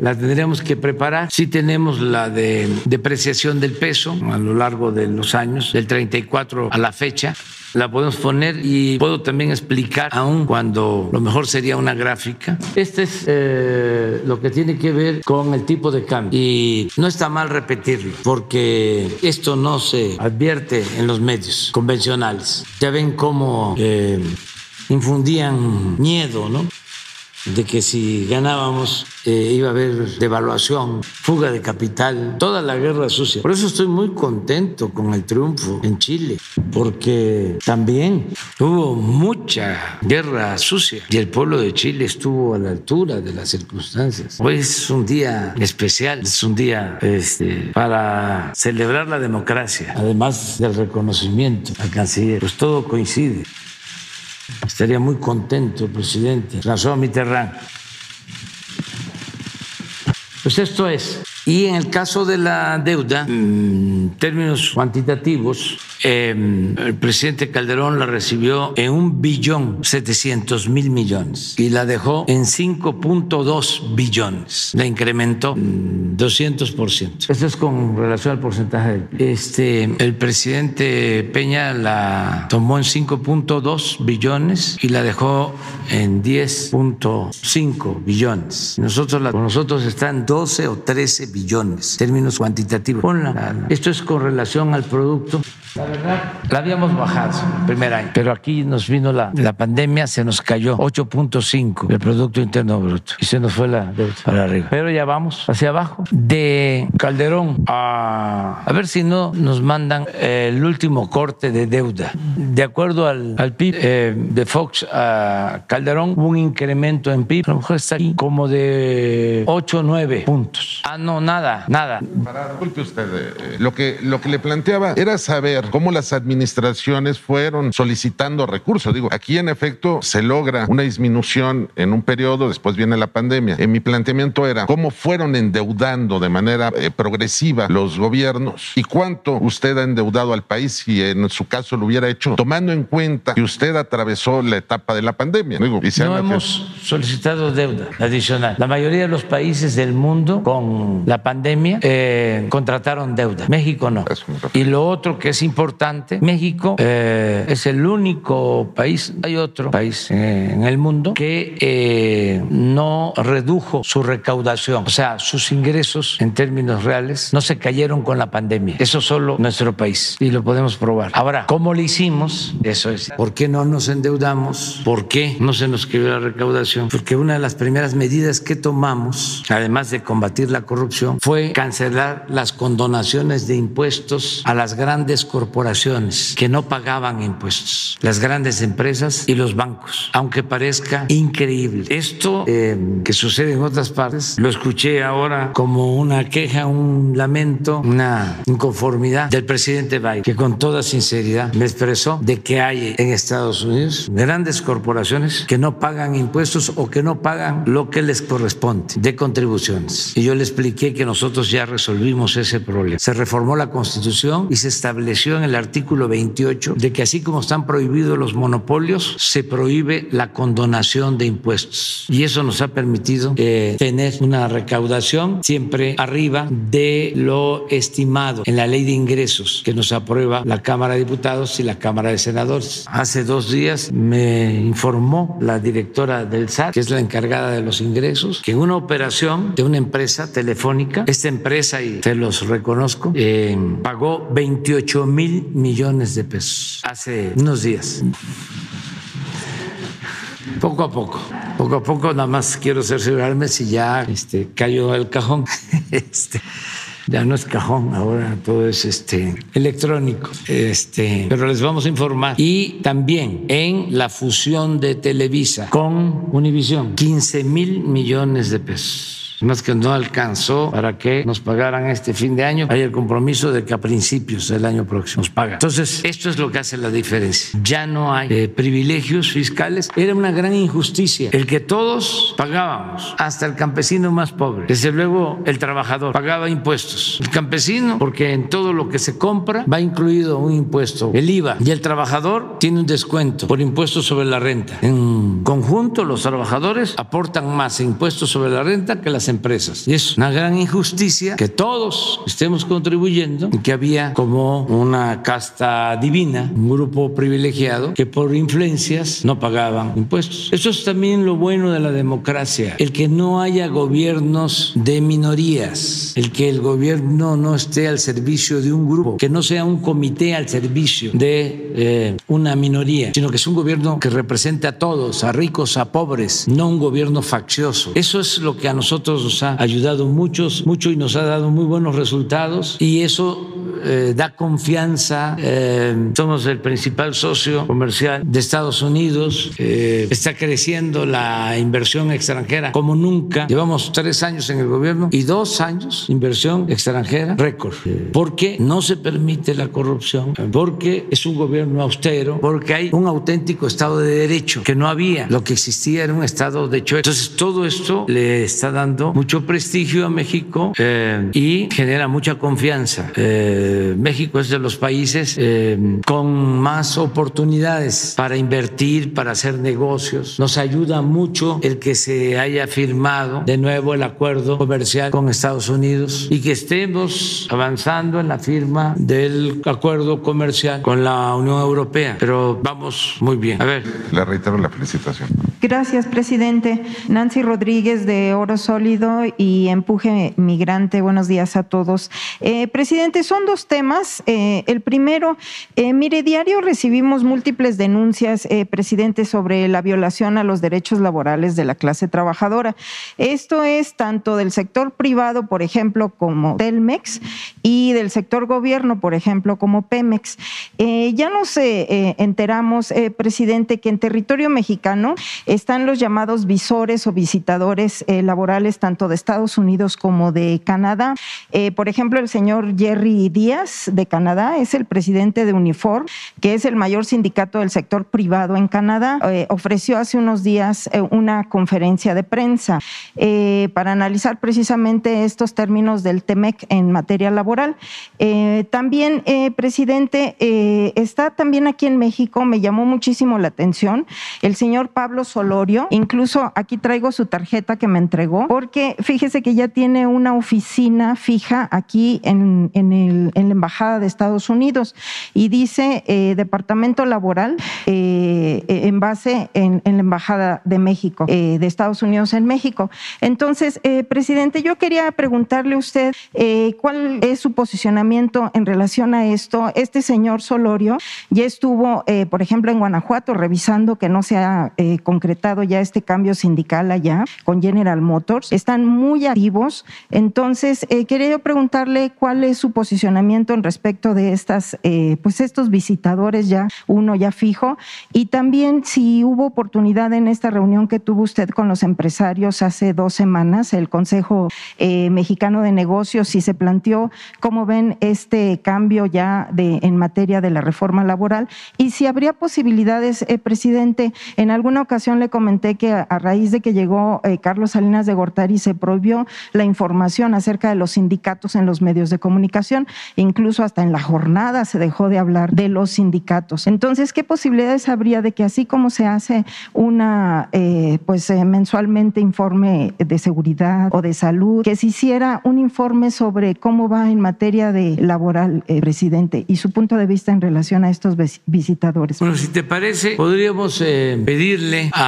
la tendríamos que preparar. Sí tenemos la de depreciación del peso peso a lo largo de los años, del 34 a la fecha la podemos poner y puedo también explicar, aún cuando lo mejor sería una gráfica. Este es eh, lo que tiene que ver con el tipo de cambio. Y no está mal repetirlo, porque esto no se advierte en los medios convencionales. Ya ven cómo eh, infundían miedo, ¿no? De que si ganábamos eh, iba a haber devaluación, fuga de capital, toda la guerra sucia. Por eso estoy muy contento con el triunfo en Chile, porque también hubo mucha guerra sucia y el pueblo de Chile estuvo a la altura de las circunstancias. Hoy es un día especial, es un día este, para celebrar la democracia, además del reconocimiento al canciller, pues todo coincide. Estaría muy contento presidente François Mitterrand. Pues esto es. Y en el caso de la deuda, en términos cuantitativos, eh, el presidente Calderón la recibió en un billón 700 mil millones y la dejó en 5.2 billones. La incrementó 200%. Esto es con relación al porcentaje. Este, el presidente Peña la tomó en 5.2 billones y la dejó en 10.5 billones. Nosotros, la, con nosotros están 12 o 13 billones, términos cuantitativos. Ponla. Esto es con relación al producto. La verdad, la habíamos bajado el primer año, pero aquí nos vino la, la pandemia, se nos cayó 8.5 el Producto Interno Bruto y se nos fue la deuda para arriba. Pero ya vamos hacia abajo. De Calderón a, a ver si no nos mandan el último corte de deuda. De acuerdo al, al PIB eh, de Fox a Calderón, hubo un incremento en PIB, a lo mejor está aquí como de 8 o 9 puntos. Ah, no, nada, nada. Para, disculpe usted, eh, lo, que, lo que le planteaba era saber cómo las administraciones fueron solicitando recursos. Digo, aquí en efecto se logra una disminución en un periodo, después viene la pandemia. En mi planteamiento era cómo fueron endeudando de manera eh, progresiva los gobiernos y cuánto usted ha endeudado al país si en su caso lo hubiera hecho, tomando en cuenta que usted atravesó la etapa de la pandemia. Digo, y se No hemos solicitado deuda adicional. La mayoría de los países del mundo con la pandemia eh, contrataron deuda. México no. Y lo otro que es importante, México eh, es el único país, hay otro país eh, en el mundo que eh, no redujo su recaudación, o sea, sus ingresos en términos reales no se cayeron con la pandemia. Eso solo nuestro país y lo podemos probar. Ahora, ¿cómo lo hicimos? Eso es. ¿Por qué no nos endeudamos? ¿Por qué no se nos cayó la recaudación? Porque una de las primeras medidas que tomamos, además de combatir la corrupción, fue cancelar las condonaciones de impuestos a las grandes corporaciones que no pagaban impuestos, las grandes empresas y los bancos, aunque parezca increíble. Esto eh, que sucede en otras partes, lo escuché ahora como una queja, un lamento, una inconformidad del presidente Biden, que con toda sinceridad me expresó de que hay en Estados Unidos grandes corporaciones que no pagan impuestos o que no pagan lo que les corresponde de Y yo le expliqué que nosotros ya resolvimos ese problema. Se reformó la Constitución y se estableció en el artículo 28 de que así como están prohibidos los monopolios, se prohíbe la condonación de impuestos. Y eso nos ha permitido eh, tener una recaudación siempre arriba de lo estimado en la ley de ingresos que nos aprueba la Cámara de Diputados y la Cámara de Senadores. Hace dos días me informó la directora del SAT, que es la encargada de los ingresos, que en una operación de una empresa telefónica, esta empresa, y te los reconozco, eh, pagó 28 mil millones de pesos hace unos días. Poco a poco, poco a poco, nada más quiero cerciorarme si ya este, cayó el cajón. Este, ya no es cajón, ahora todo es este electrónico. Este, pero les vamos a informar. Y también en la fusión de Televisa con Univisión, 15 mil millones de pesos. Más que no alcanzó para que nos pagaran este fin de año. Hay el compromiso de que a principios del año próximo nos pagan. Entonces, esto es lo que hace la diferencia. Ya no hay eh, privilegios fiscales. Era una gran injusticia el que todos pagábamos, hasta el campesino más pobre. Desde luego, el trabajador pagaba impuestos. El campesino, porque en todo lo que se compra va incluido un impuesto, el IVA. Y el trabajador tiene un descuento por impuestos sobre la renta. En conjunto, los trabajadores aportan más impuestos sobre la renta que las empresas. Y es una gran injusticia que todos estemos contribuyendo y que había como una casta divina, un grupo privilegiado que por influencias no pagaban impuestos. Eso es también lo bueno de la democracia, el que no haya gobiernos de minorías, el que el gobierno no esté al servicio de un grupo, que no sea un comité al servicio de eh, una minoría, sino que es un gobierno que represente a todos, a ricos, a pobres, no un gobierno faccioso. Eso es lo que a nosotros nos ha ayudado muchos, mucho y nos ha dado muy buenos resultados. Y eso eh, da confianza. Eh, somos el principal socio comercial de Estados Unidos. Eh, está creciendo la inversión extranjera como nunca. Llevamos tres años en el gobierno y dos años inversión extranjera récord. Porque no se permite la corrupción, porque es un gobierno austero, porque hay un auténtico Estado de Derecho que no había. Lo que existía era un Estado de hecho. Entonces todo esto le está dando mucho prestigio a México y genera mucha confianza. México es de los países eh, con más oportunidades para invertir, para hacer negocios. Nos ayuda mucho el que se haya firmado de nuevo el acuerdo comercial con Estados Unidos y que estemos avanzando en la firma del acuerdo comercial con la Unión Europea. Pero vamos muy bien. A ver. Le reitero la felicitación. Gracias, presidente. Nancy Rodríguez de Oro Sólido y Empuje Migrante. Buenos días a todos. Eh, presidente, son dos temas. Eh, el primero, eh, mire, diario recibimos múltiples denuncias, eh, presidente, sobre la violación a los derechos laborales de la clase trabajadora. Esto es tanto del sector privado, por ejemplo, como Telmex, y del sector gobierno, por ejemplo, como Pemex. ya nos enteramos, presidente, que en territorio mexicano están los llamados visores o visitadores laborales tanto de Estados Unidos como de Canadá. por ejemplo, el señor Jerry Díaz de Canadá es el presidente de Uniform, que es el mayor sindicato del sector privado en Canadá. Eh, ofreció hace unos días eh, una conferencia de prensa eh, para analizar precisamente estos términos del TEMEC en materia laboral. también, presidente, está también aquí en México, me llamó muchísimo la atención, el señor Pablo Incluso aquí traigo su tarjeta que me entregó, porque fíjese que ya tiene una oficina fija aquí en, en la Embajada de Estados Unidos y dice eh, Departamento Laboral eh, en base en, la Embajada de México, eh, de Estados Unidos en México. Entonces, presidente, yo quería preguntarle a usted cuál es su posicionamiento en relación a esto. Este señor Solorio ya estuvo, por ejemplo, en Guanajuato revisando que no se ha ya este cambio sindical allá con General Motors. Están muy activos. Entonces, quería yo preguntarle cuál es su posicionamiento en respecto de estas, eh, pues estos visitadores ya, uno ya fijo, y también si hubo oportunidad en esta reunión que tuvo usted con los empresarios hace dos semanas, el Consejo eh, Mexicano de Negocios, si se planteó cómo ven este cambio ya de, en materia de la reforma laboral y si habría posibilidades, eh, presidente, en alguna ocasión le comenté que a, raíz de que llegó Carlos Salinas de Gortari se prohibió la información acerca de los sindicatos en los medios de comunicación, incluso hasta en la jornada se dejó de hablar de los sindicatos. Entonces, ¿qué posibilidades habría de que así como se hace una, eh, pues eh, mensualmente informe de seguridad o de salud, que se hiciera un informe sobre cómo va en materia de laboral, eh, presidente, y su punto de vista en relación a estos visitadores? Bueno, si te parece, podríamos pedirle a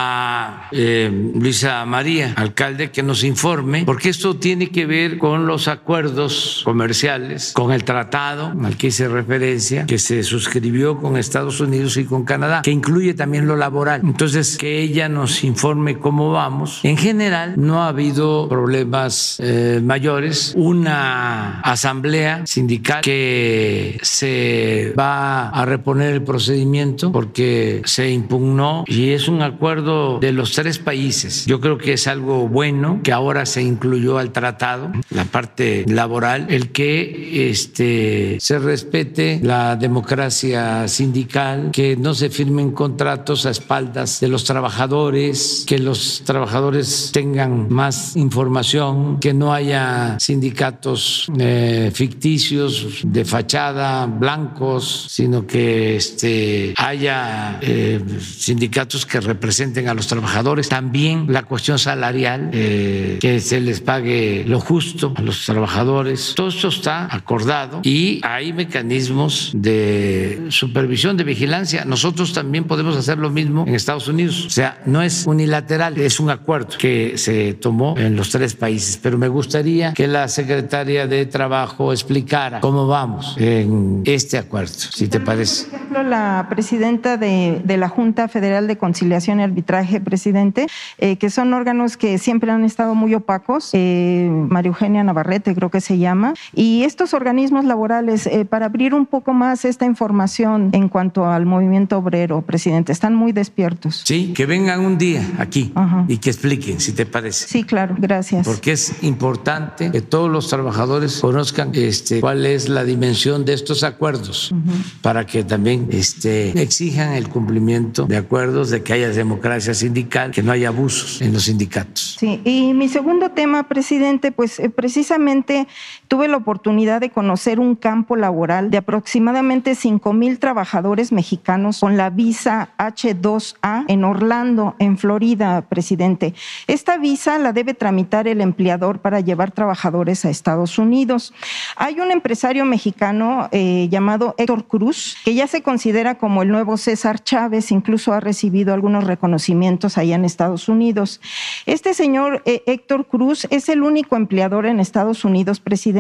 Luisa María, alcalde, que nos informe, porque esto tiene que ver con los acuerdos comerciales, con el tratado al que hice referencia, que se suscribió con Estados Unidos y con Canadá, que incluye también lo laboral. Entonces, que ella nos informe cómo vamos. En general, no ha habido problemas eh, mayores. Una asamblea sindical que se va a reponer el procedimiento porque se impugnó y es un acuerdo de los tres países. Yo creo que es algo bueno que ahora se incluyó al tratado, la parte laboral, el que este, se respete la democracia sindical, que no se firmen contratos a espaldas de los trabajadores, que los trabajadores tengan más información, que no haya sindicatos eh, ficticios de fachada, blancos, sino que este, haya eh, sindicatos que representen representen a los trabajadores. También la cuestión salarial, eh, que se les pague lo justo a los trabajadores. Todo esto está acordado y hay mecanismos de supervisión, de vigilancia. Nosotros también podemos hacer lo mismo en Estados Unidos. O sea, no es unilateral, es un acuerdo que se tomó en los tres países. Pero me gustaría que la secretaria de Trabajo explicara cómo vamos en este acuerdo, si te parece. Por ejemplo, la presidenta de, de la Junta Federal de Conciliación y Arbitraje, presidente, eh, que son órganos que siempre han estado muy opacos, eh, María Eugenia Navarrete creo que se llama, y estos organismos laborales, eh, para abrir un poco más esta información en cuanto al movimiento obrero, presidente, están muy despiertos. Sí, que vengan un día aquí y que expliquen, si te parece. Sí, claro, gracias. Porque es importante que todos los trabajadores conozcan este, cuál es la dimensión de estos acuerdos para que también este, exijan el cumplimiento de acuerdos, de que haya democracia sindical, que no haya abusos en los sindicatos. Sí, y mi segundo tema, presidente, pues eh, precisamente tuve la oportunidad de conocer un campo laboral de aproximadamente 5 mil trabajadores mexicanos con la visa H2A en Orlando, en Florida, presidente. Esta visa la debe tramitar el empleador para llevar trabajadores a Estados Unidos. Hay un empresario mexicano eh, llamado Héctor Cruz, que ya se considera como el nuevo César Chávez, incluso ha recibido algunos reconocimientos allá en Estados Unidos. Este señor eh, Héctor Cruz es el único empleador en Estados Unidos, presidente,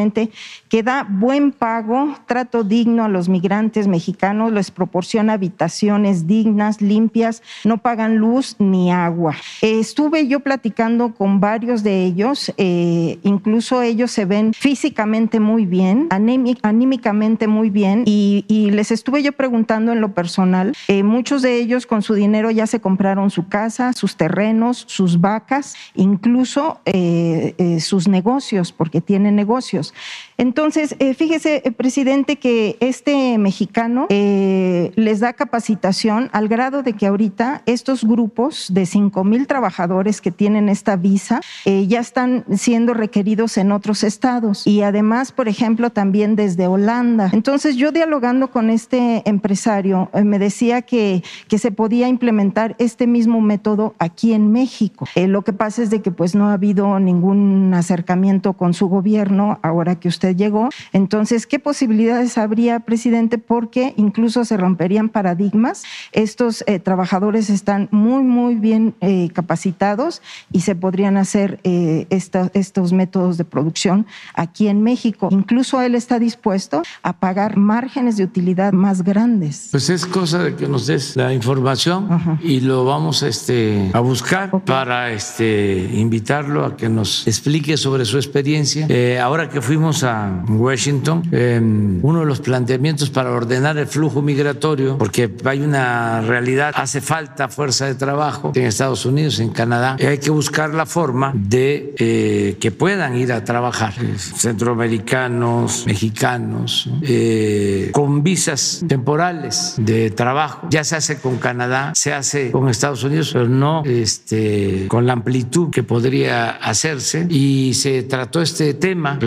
que da buen pago, trato digno a los migrantes mexicanos, les proporciona habitaciones dignas, limpias, no pagan luz ni agua. Estuve yo platicando con varios de ellos, eh, incluso ellos se ven físicamente muy bien, anímicamente muy bien, y, les estuve yo preguntando en lo personal, eh, muchos de ellos con su dinero ya se compraron su casa, sus terrenos, sus vacas, incluso eh, sus negocios, porque tienen negocios. Entonces, eh, fíjese, eh, presidente, que este mexicano eh, les da capacitación al grado de que ahorita estos grupos de 5 mil trabajadores que tienen esta visa eh, ya están siendo requeridos en otros estados y además, por ejemplo, también desde Holanda. Entonces, yo dialogando con este empresario, eh, me decía que, que se podía implementar este mismo método aquí en México. Eh, lo que pasa es de que pues no ha habido ningún acercamiento con su gobierno ahora que usted llegó. Entonces, ¿qué posibilidades habría, presidente? Porque incluso se romperían paradigmas. Estos eh, trabajadores están muy, muy bien eh, capacitados y se podrían hacer eh, esta- estos métodos de producción aquí en México. Incluso él está dispuesto a pagar márgenes de utilidad más grandes. Pues es cosa de que nos des la información y lo vamos este, a buscar para este, invitarlo a que nos explique sobre su experiencia. Eh, ahora que fuimos a Washington, eh, uno de los planteamientos para ordenar el flujo migratorio, porque hay una realidad, hace falta fuerza de trabajo en Estados Unidos, en Canadá, y hay que buscar la forma de eh, que puedan ir a trabajar centroamericanos, mexicanos, eh, con visas temporales de trabajo. Ya se hace con Canadá, se hace con Estados Unidos, pero no este, con la amplitud que podría hacerse. Y se trató este tema,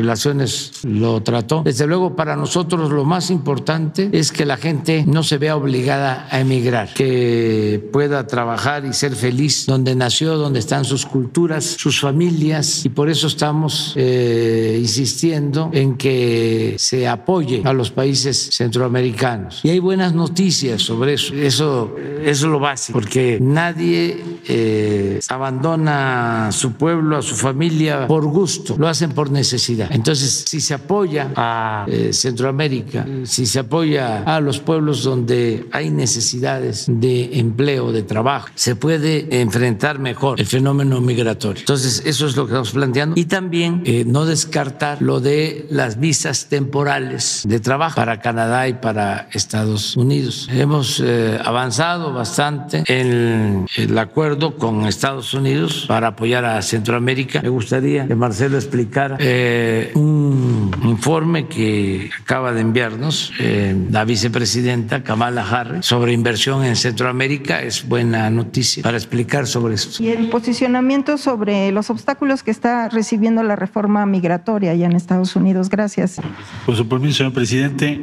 Lo trató. Desde luego, para nosotros lo más importante es que la gente no se vea obligada a emigrar, que pueda trabajar y ser feliz donde nació, donde están sus culturas, sus familias. Y por eso estamos eh, insistiendo en que se apoye a los países centroamericanos. Y hay buenas noticias sobre eso. Eso, eso es lo básico, porque nadie eh, abandona a su pueblo, a su familia por gusto, lo hacen por necesidad. Entonces, si se apoya a eh, Centroamérica, si se apoya a los pueblos donde hay necesidades de empleo, de trabajo, se puede enfrentar mejor el fenómeno migratorio. Entonces, eso es lo que estamos planteando. Y también eh, no descartar lo de las visas temporales de trabajo para Canadá y para Estados Unidos. Hemos eh, avanzado bastante en el acuerdo con Estados Unidos para apoyar a Centroamérica. Me gustaría que Marcelo explicara eh, un informe que acaba de enviarnos eh, la vicepresidenta Kamala Harris sobre inversión en Centroamérica es buena noticia para explicar sobre esto. Y el posicionamiento sobre los obstáculos que está recibiendo la reforma migratoria allá en Estados Unidos. Gracias. Con su permiso, señor presidente.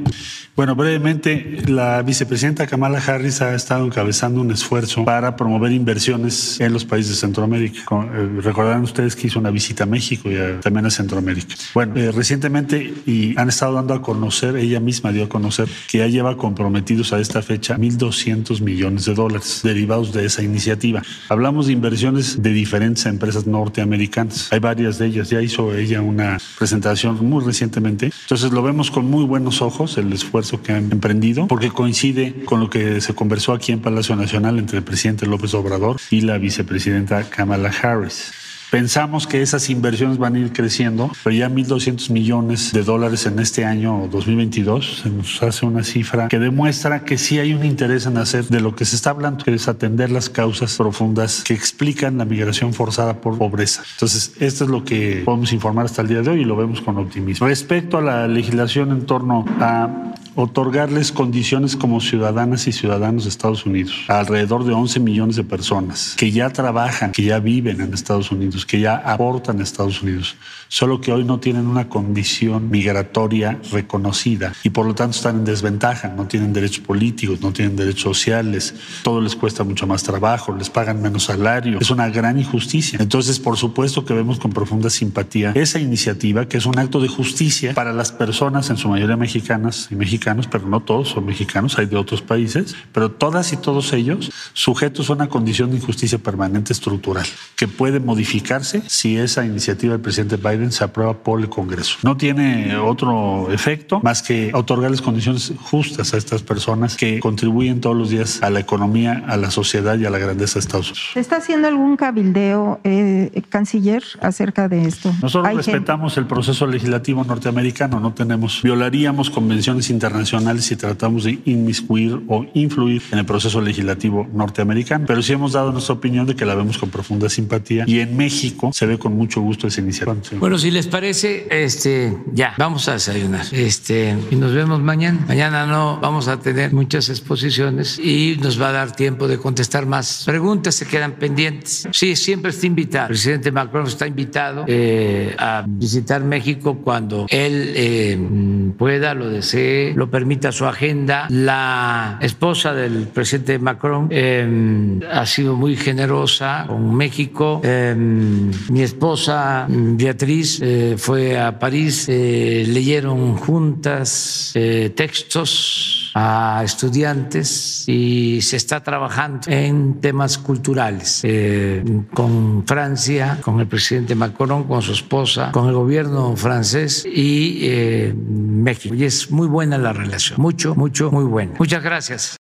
Bueno, brevemente, la vicepresidenta Kamala Harris ha estado encabezando un esfuerzo para promover inversiones en los países de Centroamérica. Eh, recordarán ustedes que hizo una visita a México y también a Centroamérica. Bueno, eh, recientemente y han estado dando a conocer, ella misma dio a conocer que ya lleva comprometidos a esta fecha 1.200 millones de dólares derivados de esa iniciativa. Hablamos de inversiones de diferentes empresas norteamericanas. Hay varias de ellas. Ya hizo ella una presentación muy recientemente. Entonces lo vemos con muy buenos ojos el esfuerzo que han emprendido porque coincide con lo que se conversó aquí en Palacio Nacional entre el presidente López Obrador y la vicepresidenta Kamala Harris. Pensamos que esas inversiones van a ir creciendo, pero ya 1.200 millones de dólares en este año 2022 se nos hace una cifra que demuestra que sí hay un interés en hacer de lo que se está hablando, que es atender las causas profundas que explican la migración forzada por pobreza. Entonces, esto es lo que podemos informar hasta el día de hoy y lo vemos con optimismo. Respecto a la legislación en torno a otorgarles condiciones como ciudadanas y ciudadanos de Estados Unidos a alrededor de 11 millones de personas que ya trabajan, que ya viven en Estados Unidos, que ya aportan a Estados Unidos, solo que hoy no tienen una condición migratoria reconocida y por lo tanto están en desventaja, no tienen derechos políticos, no tienen derechos sociales, todo les cuesta mucho más trabajo, les pagan menos salario, es una gran injusticia. Entonces, por supuesto que vemos con profunda simpatía esa iniciativa que es un acto de justicia para las personas, en su mayoría mexicanas y mexicanas, pero no todos son mexicanos, hay de otros países, pero todas y todos ellos sujetos a una condición de injusticia permanente estructural que puede modificarse si esa iniciativa del presidente Biden se aprueba por el Congreso. No tiene otro efecto más que otorgarles condiciones justas a estas personas que contribuyen todos los días a la economía, a la sociedad y a la grandeza de Estados Unidos. ¿Se está haciendo algún cabildeo, eh, canciller, acerca de esto? Nosotros respetamos el proceso legislativo norteamericano, no tenemos, violaríamos convenciones internacionales nacionales y tratamos de inmiscuir o influir en el proceso legislativo norteamericano. Pero sí hemos dado nuestra opinión de que la vemos con profunda simpatía y en México se ve con mucho gusto esa iniciativa. Bueno, si les parece, este, ya, vamos a desayunar. Este, y nos vemos mañana. Mañana no vamos a tener muchas exposiciones y nos va a dar tiempo de contestar más preguntas, se quedan pendientes. Sí, siempre está invitado. El presidente Macron está invitado eh, a visitar México cuando él eh, pueda, lo desee, lo permita su agenda. La esposa del presidente Macron eh, ha sido muy generosa con México. Eh, mi esposa Beatriz eh, fue a París, leyeron juntas textos a estudiantes y se está trabajando en temas culturales con Francia, con el presidente Macron, con su esposa, con el gobierno francés y México. Y es muy buena la relación. Mucho, mucho, muy buena. Muchas gracias.